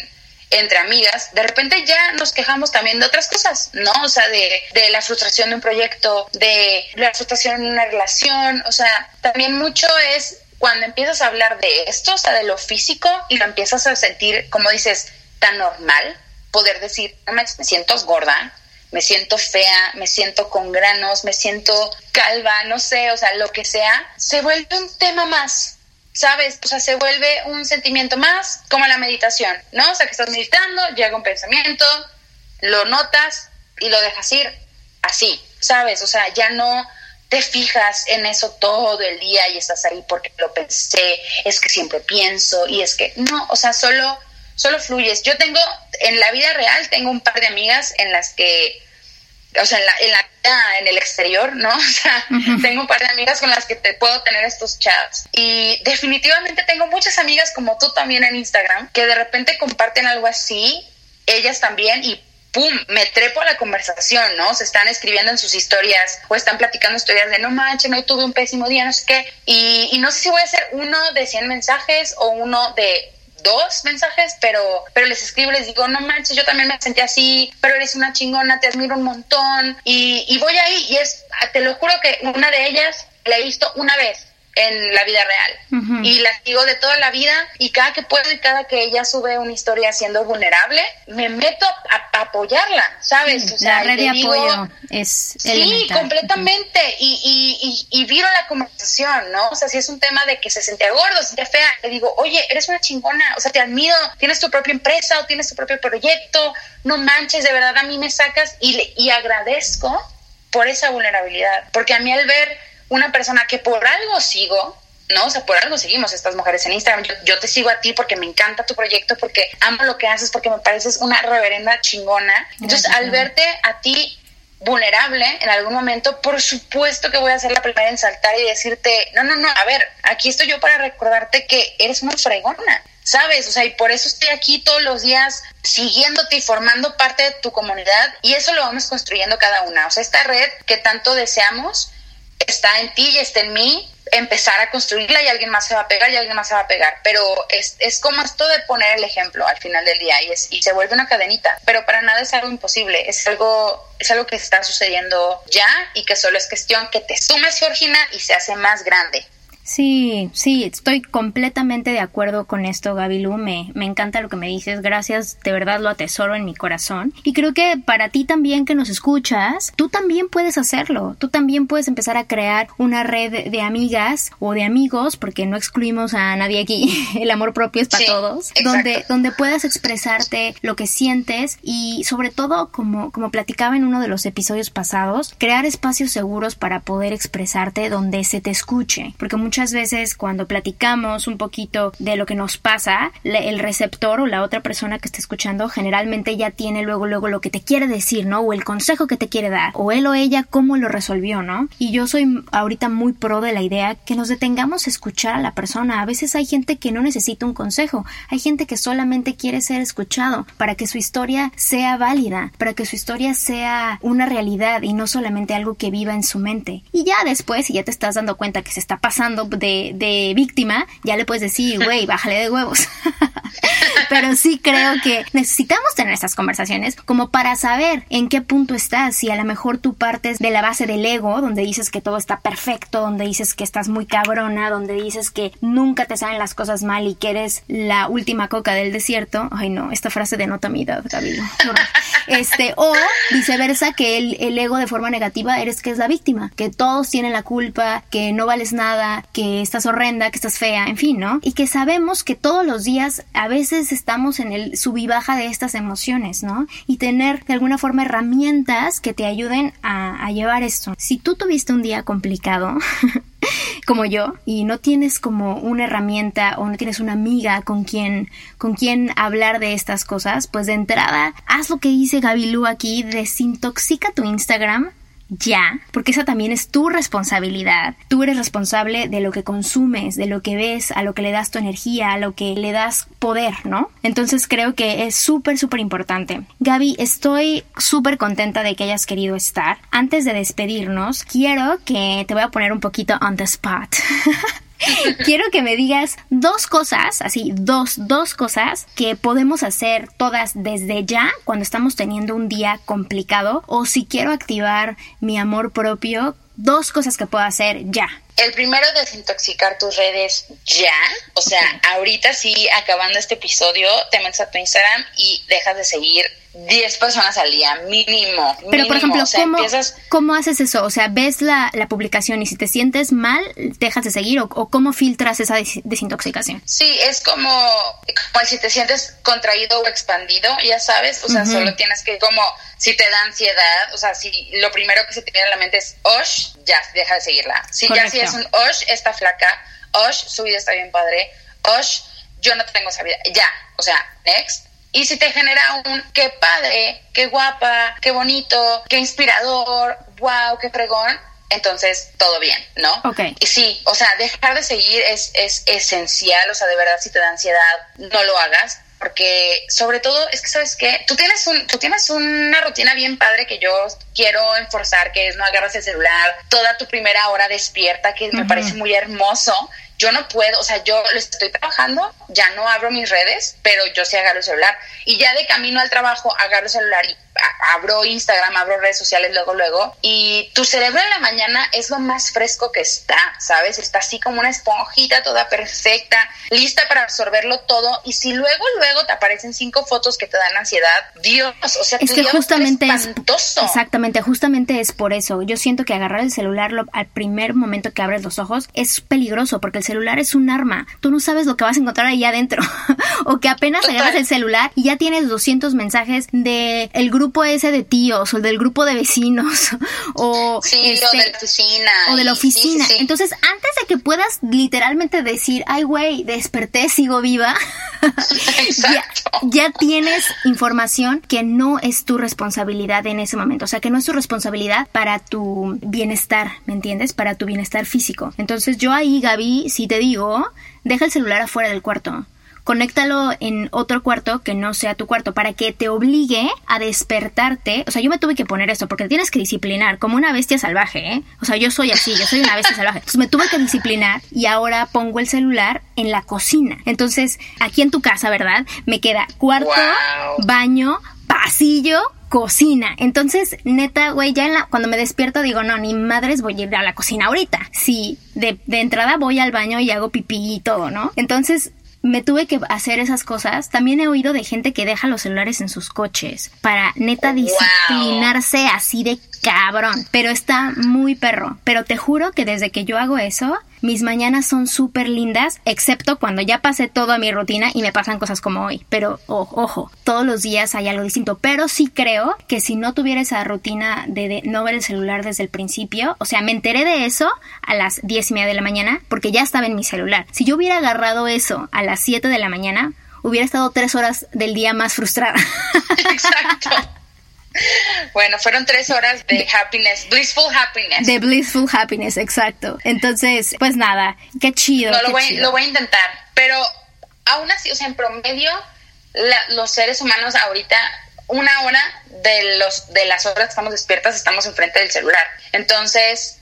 entre amigas, de repente ya nos quejamos también de otras cosas, ¿no? O sea, de, de, la frustración de un proyecto, de la frustración en una relación, o sea, también mucho es cuando empiezas a hablar de esto, o sea, de lo físico, y lo empiezas a sentir, como dices, tan normal, poder decir, me siento gorda, me siento fea, me siento con granos, me siento calva, no sé, o sea, lo que sea, se vuelve un tema más, ¿sabes? O sea, se vuelve un sentimiento más, como la meditación, ¿no? O sea, que estás meditando, llega un pensamiento, lo notas y lo dejas ir así, ¿sabes? O sea, ya no te fijas en eso todo el día y estás ahí porque lo pensé, es que siempre pienso y es que no, o sea, solo solo fluyes. Yo tengo en la vida real tengo un par de amigas en las que o sea, en la, en la en el exterior, ¿no? [laughs] O sea, tengo un par de amigas con las que te puedo tener estos chats. Y definitivamente tengo muchas amigas como tú también en Instagram que de repente comparten algo así, ellas también, y ¡pum! me trepo a la conversación, ¿no? Se están escribiendo en sus historias o están platicando historias de no manches, no tuve un pésimo día, no sé qué. Y, y no sé si voy a hacer uno de 100 mensajes o uno de dos mensajes, pero, pero les escribo, les digo, no manches, yo también me sentí así, pero eres una chingona, te admiro un montón. Y, y voy ahí y es, te lo juro que una de ellas la he visto una vez en la vida real. Y la sigo de toda la vida y cada que puedo y cada que ella sube una historia siendo vulnerable, me meto a, apoyarla, ¿sabes? o sea, la red de apoyo es Sí, completamente. Y, y, y, viro la conversación, ¿no? O sea, si es un tema de que se sentía gordo, se sentía fea, le digo, oye, eres una chingona, o sea, te admiro, tienes tu propia empresa o tienes tu propio proyecto, no manches, de verdad a mí me sacas y, y agradezco por esa vulnerabilidad, porque a mí al ver una persona que por algo sigo, ¿no? O sea, por algo seguimos estas mujeres en Instagram. Yo, te sigo a ti porque me encanta tu proyecto, porque amo lo que haces, porque me pareces una reverenda chingona. Entonces, al verte a ti vulnerable en algún momento, por supuesto que voy a ser la primera en saltar y decirte, no, no, no, a ver, aquí estoy yo para recordarte que eres una fregona. ¿sabes? O sea, y por eso estoy aquí todos los días siguiéndote y formando parte de tu comunidad y eso lo vamos construyendo cada una. O sea, esta red que tanto deseamos, está en ti y está en mí empezar a construirla y alguien más se va a pegar y alguien más se va a pegar. Pero es, es como esto de poner el ejemplo al final del día y, es, y se vuelve una cadenita. Pero para nada es algo imposible, es algo, es algo que está sucediendo ya y que solo es cuestión que te sumes, Georgina, y se hace más grande. Sí, sí, estoy completamente de acuerdo con esto, Gabilú. Me, me encanta lo que me dices. Gracias, de verdad lo atesoro en mi corazón. Y creo que para ti también que nos escuchas, tú también puedes hacerlo. Tú también puedes empezar a crear una red de amigas o de amigos, porque no excluimos a nadie aquí. [laughs] El amor propio es para todos. Donde, donde puedas expresarte lo que sientes y sobre todo, como, como platicaba en uno de los episodios pasados, crear espacios seguros para poder expresarte donde se te escuche. Porque muchas veces cuando platicamos un poquito de lo que nos pasa, el receptor o la otra persona que está escuchando generalmente ya tiene luego luego lo que te quiere decir, ¿no? O el consejo que te quiere dar, o él o ella cómo lo resolvió, ¿no? Y yo soy ahorita muy pro de la idea que nos detengamos a escuchar a la persona. A veces hay gente que no necesita un consejo, hay gente que solamente quiere ser escuchado para que su historia sea válida, para que su historia sea una realidad y no solamente algo que viva en su mente. Y ya después, si ya te estás dando cuenta que se está pasando de, víctima, ya le puedes decir, [laughs] güey, bájale de huevos. [laughs] Pero sí creo que necesitamos tener estas conversaciones como para saber en qué punto estás. Si a lo mejor tú partes de la base del ego, donde dices que todo está perfecto, donde dices que estás muy cabrona, donde dices que nunca te salen las cosas mal y que eres la última coca del desierto. Ay, no, esta frase denota mi edad, Gaby. Este, o viceversa, que el, el ego de forma negativa eres que es la víctima, que todos tienen la culpa, que no vales nada, que estás horrenda, que estás fea, en fin, ¿no? Y que sabemos que todos los días a veces estamos en el sub y baja de estas emociones, ¿no? Y tener de alguna forma herramientas que te ayuden a, llevar esto. Si tú tuviste un día complicado, [laughs] como yo y no tienes como una herramienta o no tienes una amiga con quien con quien hablar de estas cosas, pues de entrada haz lo que dice Gabilú aquí, desintoxica tu Instagram ya, porque esa también es tu responsabilidad. Tú eres responsable de lo que consumes, de lo que ves, a lo que le das tu energía, a lo que le das poder, ¿no? Entonces creo que es súper, súper importante. Gaby, estoy súper contenta de que hayas querido estar. Antes de despedirnos, quiero que te voy a poner un poquito on the spot. [laughs] Quiero que me digas dos cosas, así, dos, dos cosas que podemos hacer todas desde ya cuando estamos teniendo un día complicado o si quiero activar mi amor propio, dos cosas que puedo hacer ya. El primero, desintoxicar tus redes ya. O sea, ahorita sí, acabando este episodio, te metes a tu Instagram y dejas de seguir 10 personas al día, mínimo. Pero, por ejemplo, ¿cómo, haces eso? O sea, ves la, publicación y si te sientes mal, dejas de seguir o, cómo filtras esa desintoxicación? Sí, es como, como si te sientes contraído o expandido, ya sabes. O sea, solo tienes que, como, si te da ansiedad, o sea, si lo primero que se te viene a la mente es, Osh, ya, deja de seguirla. Si ya si es un Osh, está flaca, Osh, su vida está bien padre, Osh, yo no tengo esa vida, ya, o sea, next. Y si te genera un qué padre, qué guapa, qué bonito, qué inspirador, wow, qué fregón, entonces todo bien, ¿no? Ok. Y sí, o sea, dejar de seguir es, es esencial, o sea, de verdad, si te da ansiedad, no lo hagas, porque sobre todo es que sabes que tú tienes un tú tienes una rutina bien padre que yo quiero enforzar que es no agarras el celular toda tu primera hora despierta que me parece muy hermoso yo no puedo, o sea, yo lo estoy trabajando, ya no abro mis redes, pero yo sí agarro el celular. Y ya de camino al trabajo agarro el celular y abro Instagram, abro redes sociales luego, luego. Y tu cerebro en la mañana es lo más fresco que está, ¿sabes? Está así como una esponjita toda perfecta, lista para absorberlo todo. Y si luego, luego te aparecen cinco fotos que te dan ansiedad, Dios, o sea, es que justamente es exactamente, justamente es por eso. Yo siento que agarrar el celular al primer momento que abres los ojos es peligroso porque el celular es un arma. Tú no sabes lo que vas a encontrar ahí adentro. [laughs] o que apenas agarras el celular y ya tienes 200 mensajes de el grupo ese de tíos o del grupo de vecinos [laughs] o, este, de la oficina. O de la oficina. Entonces, antes de que puedas literalmente decir, ay, güey, desperté, sigo viva, [laughs] ya, tienes información que no es tu responsabilidad en ese momento. O sea, que no es tu responsabilidad para tu bienestar, ¿me entiendes? Para tu bienestar físico. Entonces, yo ahí, Gaby, si te digo, deja el celular afuera del cuarto conéctalo en otro cuarto que no sea tu cuarto para que te obligue a despertarte. O sea, yo me tuve que poner esto porque tienes que disciplinar como una bestia salvaje, ¿eh? O sea, yo soy así, yo soy una bestia salvaje. Entonces me tuve que disciplinar y ahora pongo el celular en la cocina. Entonces, aquí en tu casa, ¿verdad? Me queda cuarto, baño, pasillo, cocina. Entonces, neta, güey, ya en la, cuando me despierto digo, no, ni madres voy a ir a la cocina ahorita. Sí, de, de entrada voy al baño y hago pipí y todo, ¿no? Entonces, me tuve que hacer esas cosas. También he oído de gente que deja los celulares en sus coches para neta disciplinarse así de cabrón. Pero está muy perro. Pero te juro que desde que yo hago eso, mis mañanas son súper lindas, excepto cuando ya pasé toda mi rutina y me pasan cosas como hoy. Pero ojo, todos los días hay algo distinto. Pero sí creo que si no tuviera esa rutina de, no ver el celular desde el principio, o sea, me enteré de eso a las diez y media de la mañana porque ya estaba en mi celular. Si yo hubiera agarrado eso a las 7 de la mañana, hubiera estado tres horas del día más frustrada. [laughs] Exacto. Bueno, fueron tres horas de happiness, blissful happiness. De blissful happiness, exacto. Entonces, pues nada, qué chido. No, lo, voy, chido. lo voy a intentar, pero aún así, o sea, en promedio, los seres humanos ahorita, una hora de, los, de las horas que estamos despiertas estamos enfrente del celular. Entonces,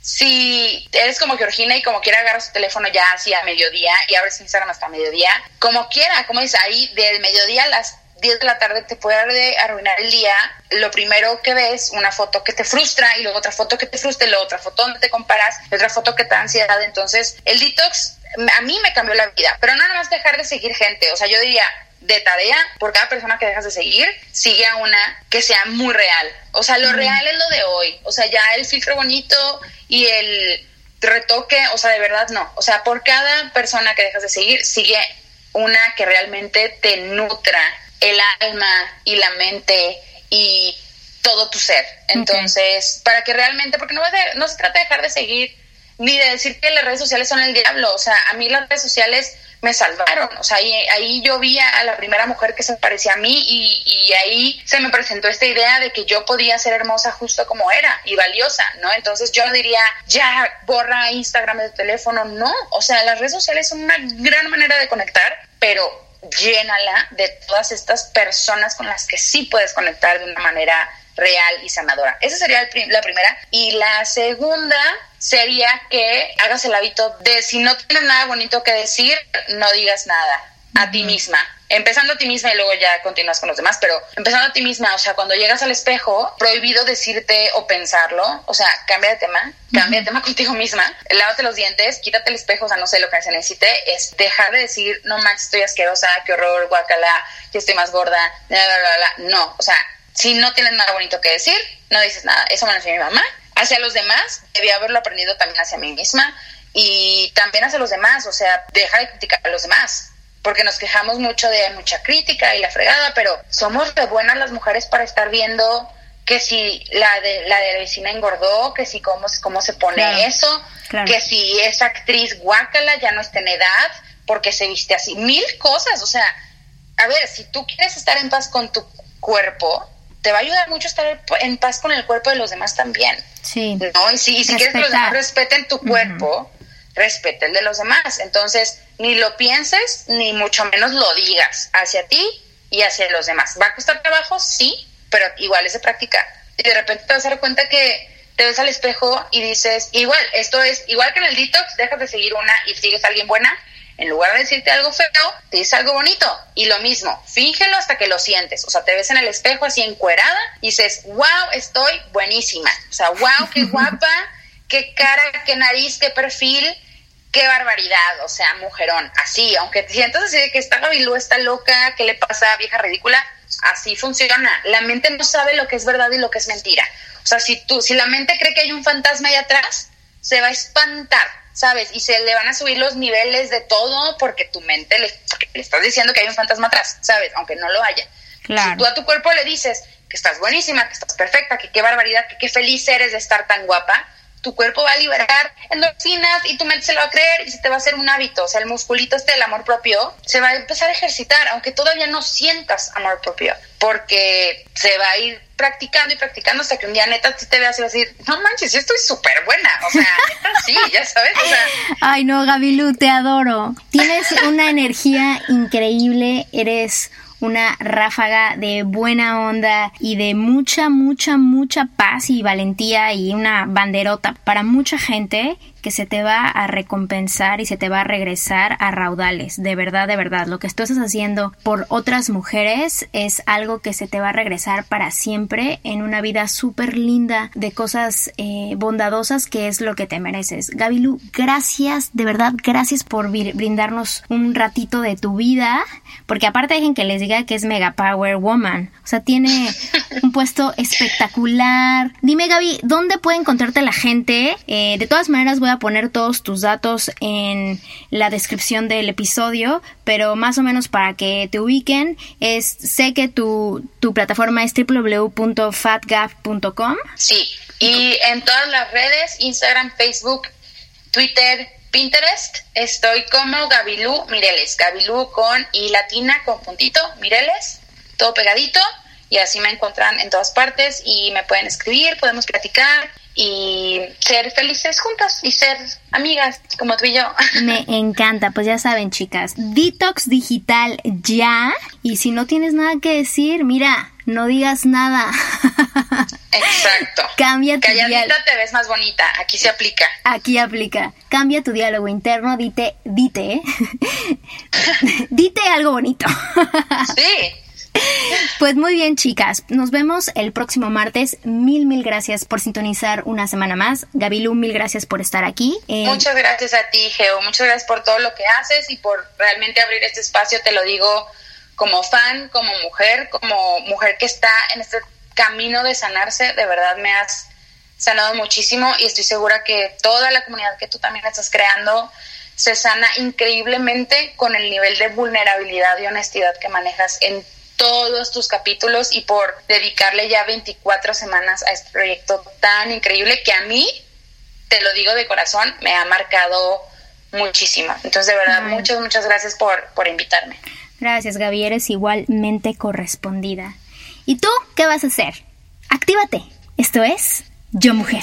si eres como Georgina y como quiera agarras tu teléfono ya así a mediodía y abres Instagram hasta mediodía, como quiera, como dice, ahí del mediodía a las 10 de la tarde te puede arruinar el día. Lo primero que ves, una foto que te frustra y luego otra foto que te frustra y luego otra foto donde te comparas y otra foto que te da ansiedad. Entonces, el detox a mí me cambió la vida, pero no nada más dejar de seguir gente. O sea, yo diría, de tarea, por cada persona que dejas de seguir, sigue a una que sea muy real. O sea, lo real es lo de hoy. O sea, ya el filtro bonito y el retoque, o sea, de verdad no. O sea, por cada persona que dejas de seguir, sigue una que realmente te nutra el alma y la mente y todo tu ser. Entonces, para que realmente, porque no, no se trata de dejar de seguir ni de decir que las redes sociales son el diablo, o sea, a mí las redes sociales me salvaron, o sea, ahí, ahí yo vi a la primera mujer que se parecía a mí y, y, ahí se me presentó esta idea de que yo podía ser hermosa justo como era y valiosa, ¿no? Entonces yo diría, ya, borra Instagram de tu teléfono, no, o sea, las redes sociales son una gran manera de conectar, pero llénala de todas estas personas con las que sí puedes conectar de una manera real y sanadora. Esa sería la primera. Y la segunda sería que hagas el hábito de si no tienes nada bonito que decir, no digas nada a ti misma empezando a ti misma y luego ya continúas con los demás, pero empezando a ti misma, o sea, cuando llegas al espejo, prohibido decirte o pensarlo, o sea, cambia de tema, cambia de tema contigo misma, lávate los dientes, quítate el espejo, o sea, no sé lo que se necesite, es dejar de decir, no manches, estoy asquerosa, qué horror, guacala, que estoy más gorda, bla, bla, bla, bla, no, o sea, si no tienes nada bonito que decir, no dices nada, eso me lo enseñó mi mamá, hacia los demás, debía haberlo aprendido también hacia mí misma, y también hacia los demás, o sea, dejar de criticar a los demás porque nos quejamos mucho de mucha crítica y la fregada, pero somos de buenas las mujeres para estar viendo que si la de la, de la vecina engordó, que si cómo, cómo se pone eso, que si esa actriz guácala ya no está en edad porque se viste así, mil cosas, o sea, a ver, si tú quieres estar en paz con tu cuerpo, te va a ayudar mucho estar en paz con el cuerpo de los demás también. Sí. ¿No? Y si, si quieres que los demás respeten tu cuerpo, respete el de los demás. Entonces, ni lo pienses, ni mucho menos lo digas hacia ti y hacia los demás. ¿Va a costar trabajo? Sí, pero igual es de práctica. Y de repente te vas a dar cuenta que te ves al espejo y dices, igual, esto es igual que en el detox, dejas de seguir una y sigues a alguien buena. En lugar de decirte algo feo, te dices algo bonito. Y lo mismo, fíngelo hasta que lo sientes. O sea, te ves en el espejo así encuerada y dices, wow, estoy buenísima. O sea, wow, qué [laughs] guapa, qué cara, qué nariz, qué perfil qué barbaridad, o sea, mujerón, así, aunque te sientas así de que está Gabilú, está loca, ¿qué le pasa, vieja ridícula? Así funciona. La mente no sabe lo que es verdad y lo que es mentira. O sea, si tú, si la mente cree que hay un fantasma ahí atrás, se va a espantar, ¿sabes? Y se le van a subir los niveles de todo porque tu mente le, le estás diciendo que hay un fantasma atrás, ¿sabes? Aunque no lo haya. Claro. Si tú a tu cuerpo le dices que estás buenísima, que estás perfecta, que qué barbaridad, que qué feliz eres de estar tan guapa, tu cuerpo va a liberar endorfinas y tu mente se lo va a creer y se te va a hacer un hábito. O sea, el musculito este del amor propio se va a empezar a ejercitar, aunque todavía no sientas amor propio, porque se va a ir practicando y practicando hasta que un día neta te veas y vas a decir, no manches, yo estoy súper buena. O sea, [laughs] neta sí, ya sabes. O sea, Ay, no, Gabilu, te adoro. Tienes una energía increíble, eres una ráfaga de buena onda y de mucha, mucha, mucha paz y valentía y una banderota para mucha gente que se te va a recompensar y se te va a regresar a raudales. De verdad, de verdad. Lo que tú estás haciendo por otras mujeres es algo que se te va a regresar para siempre en una vida súper linda de cosas eh, bondadosas que es lo que te mereces. Gabilu, gracias, de verdad, gracias por brindarnos un ratito de tu vida. Porque aparte dejen que les diga que es Mega Power Woman. O sea, tiene [laughs] un puesto espectacular. Dime, Gaby, ¿dónde puede encontrarte la gente? Eh, de todas maneras, voy a poner todos tus datos en la descripción del episodio, pero más o menos para que te ubiquen, es, sé que tu, tu plataforma es www.fatgap.com. Sí, y en todas las redes, Instagram, Facebook, Twitter, Pinterest, estoy como Gabilú Mireles, Gabilú con y latina con puntito, Mireles, todo pegadito y así me encuentran en todas partes y me pueden escribir, podemos platicar y ser felices juntas y ser amigas como tú y yo. [laughs] Me encanta, pues ya saben chicas, detox digital ya y si no tienes nada que decir, mira, no digas nada. [laughs] Exacto. Cambia tu Calladita te ves más bonita, aquí se aplica. Aquí aplica. Cambia tu diálogo interno, dite, dite, [laughs] dite algo bonito. sí. Pues muy bien, chicas. Nos vemos el próximo martes. Mil, mil gracias por sintonizar una semana más. Gabilu, mil gracias por estar aquí. Eh, Muchas gracias a ti, Geo. Muchas gracias por todo lo que haces y por realmente abrir este espacio. Te lo digo como fan, como mujer, como mujer que está en este camino de sanarse. De verdad me has sanado muchísimo y estoy segura que toda la comunidad que tú también estás creando se sana increíblemente con el nivel de vulnerabilidad y honestidad que manejas en todos tus capítulos y por dedicarle ya 24 semanas a este proyecto tan increíble que a mí, te lo digo de corazón, me ha marcado muchísimo. Entonces, de verdad, muchas, muchas gracias por, por invitarme. Gracias, Gaby, eres igualmente correspondida. ¿Y tú qué vas a hacer? Actívate. Esto es Yo Mujer.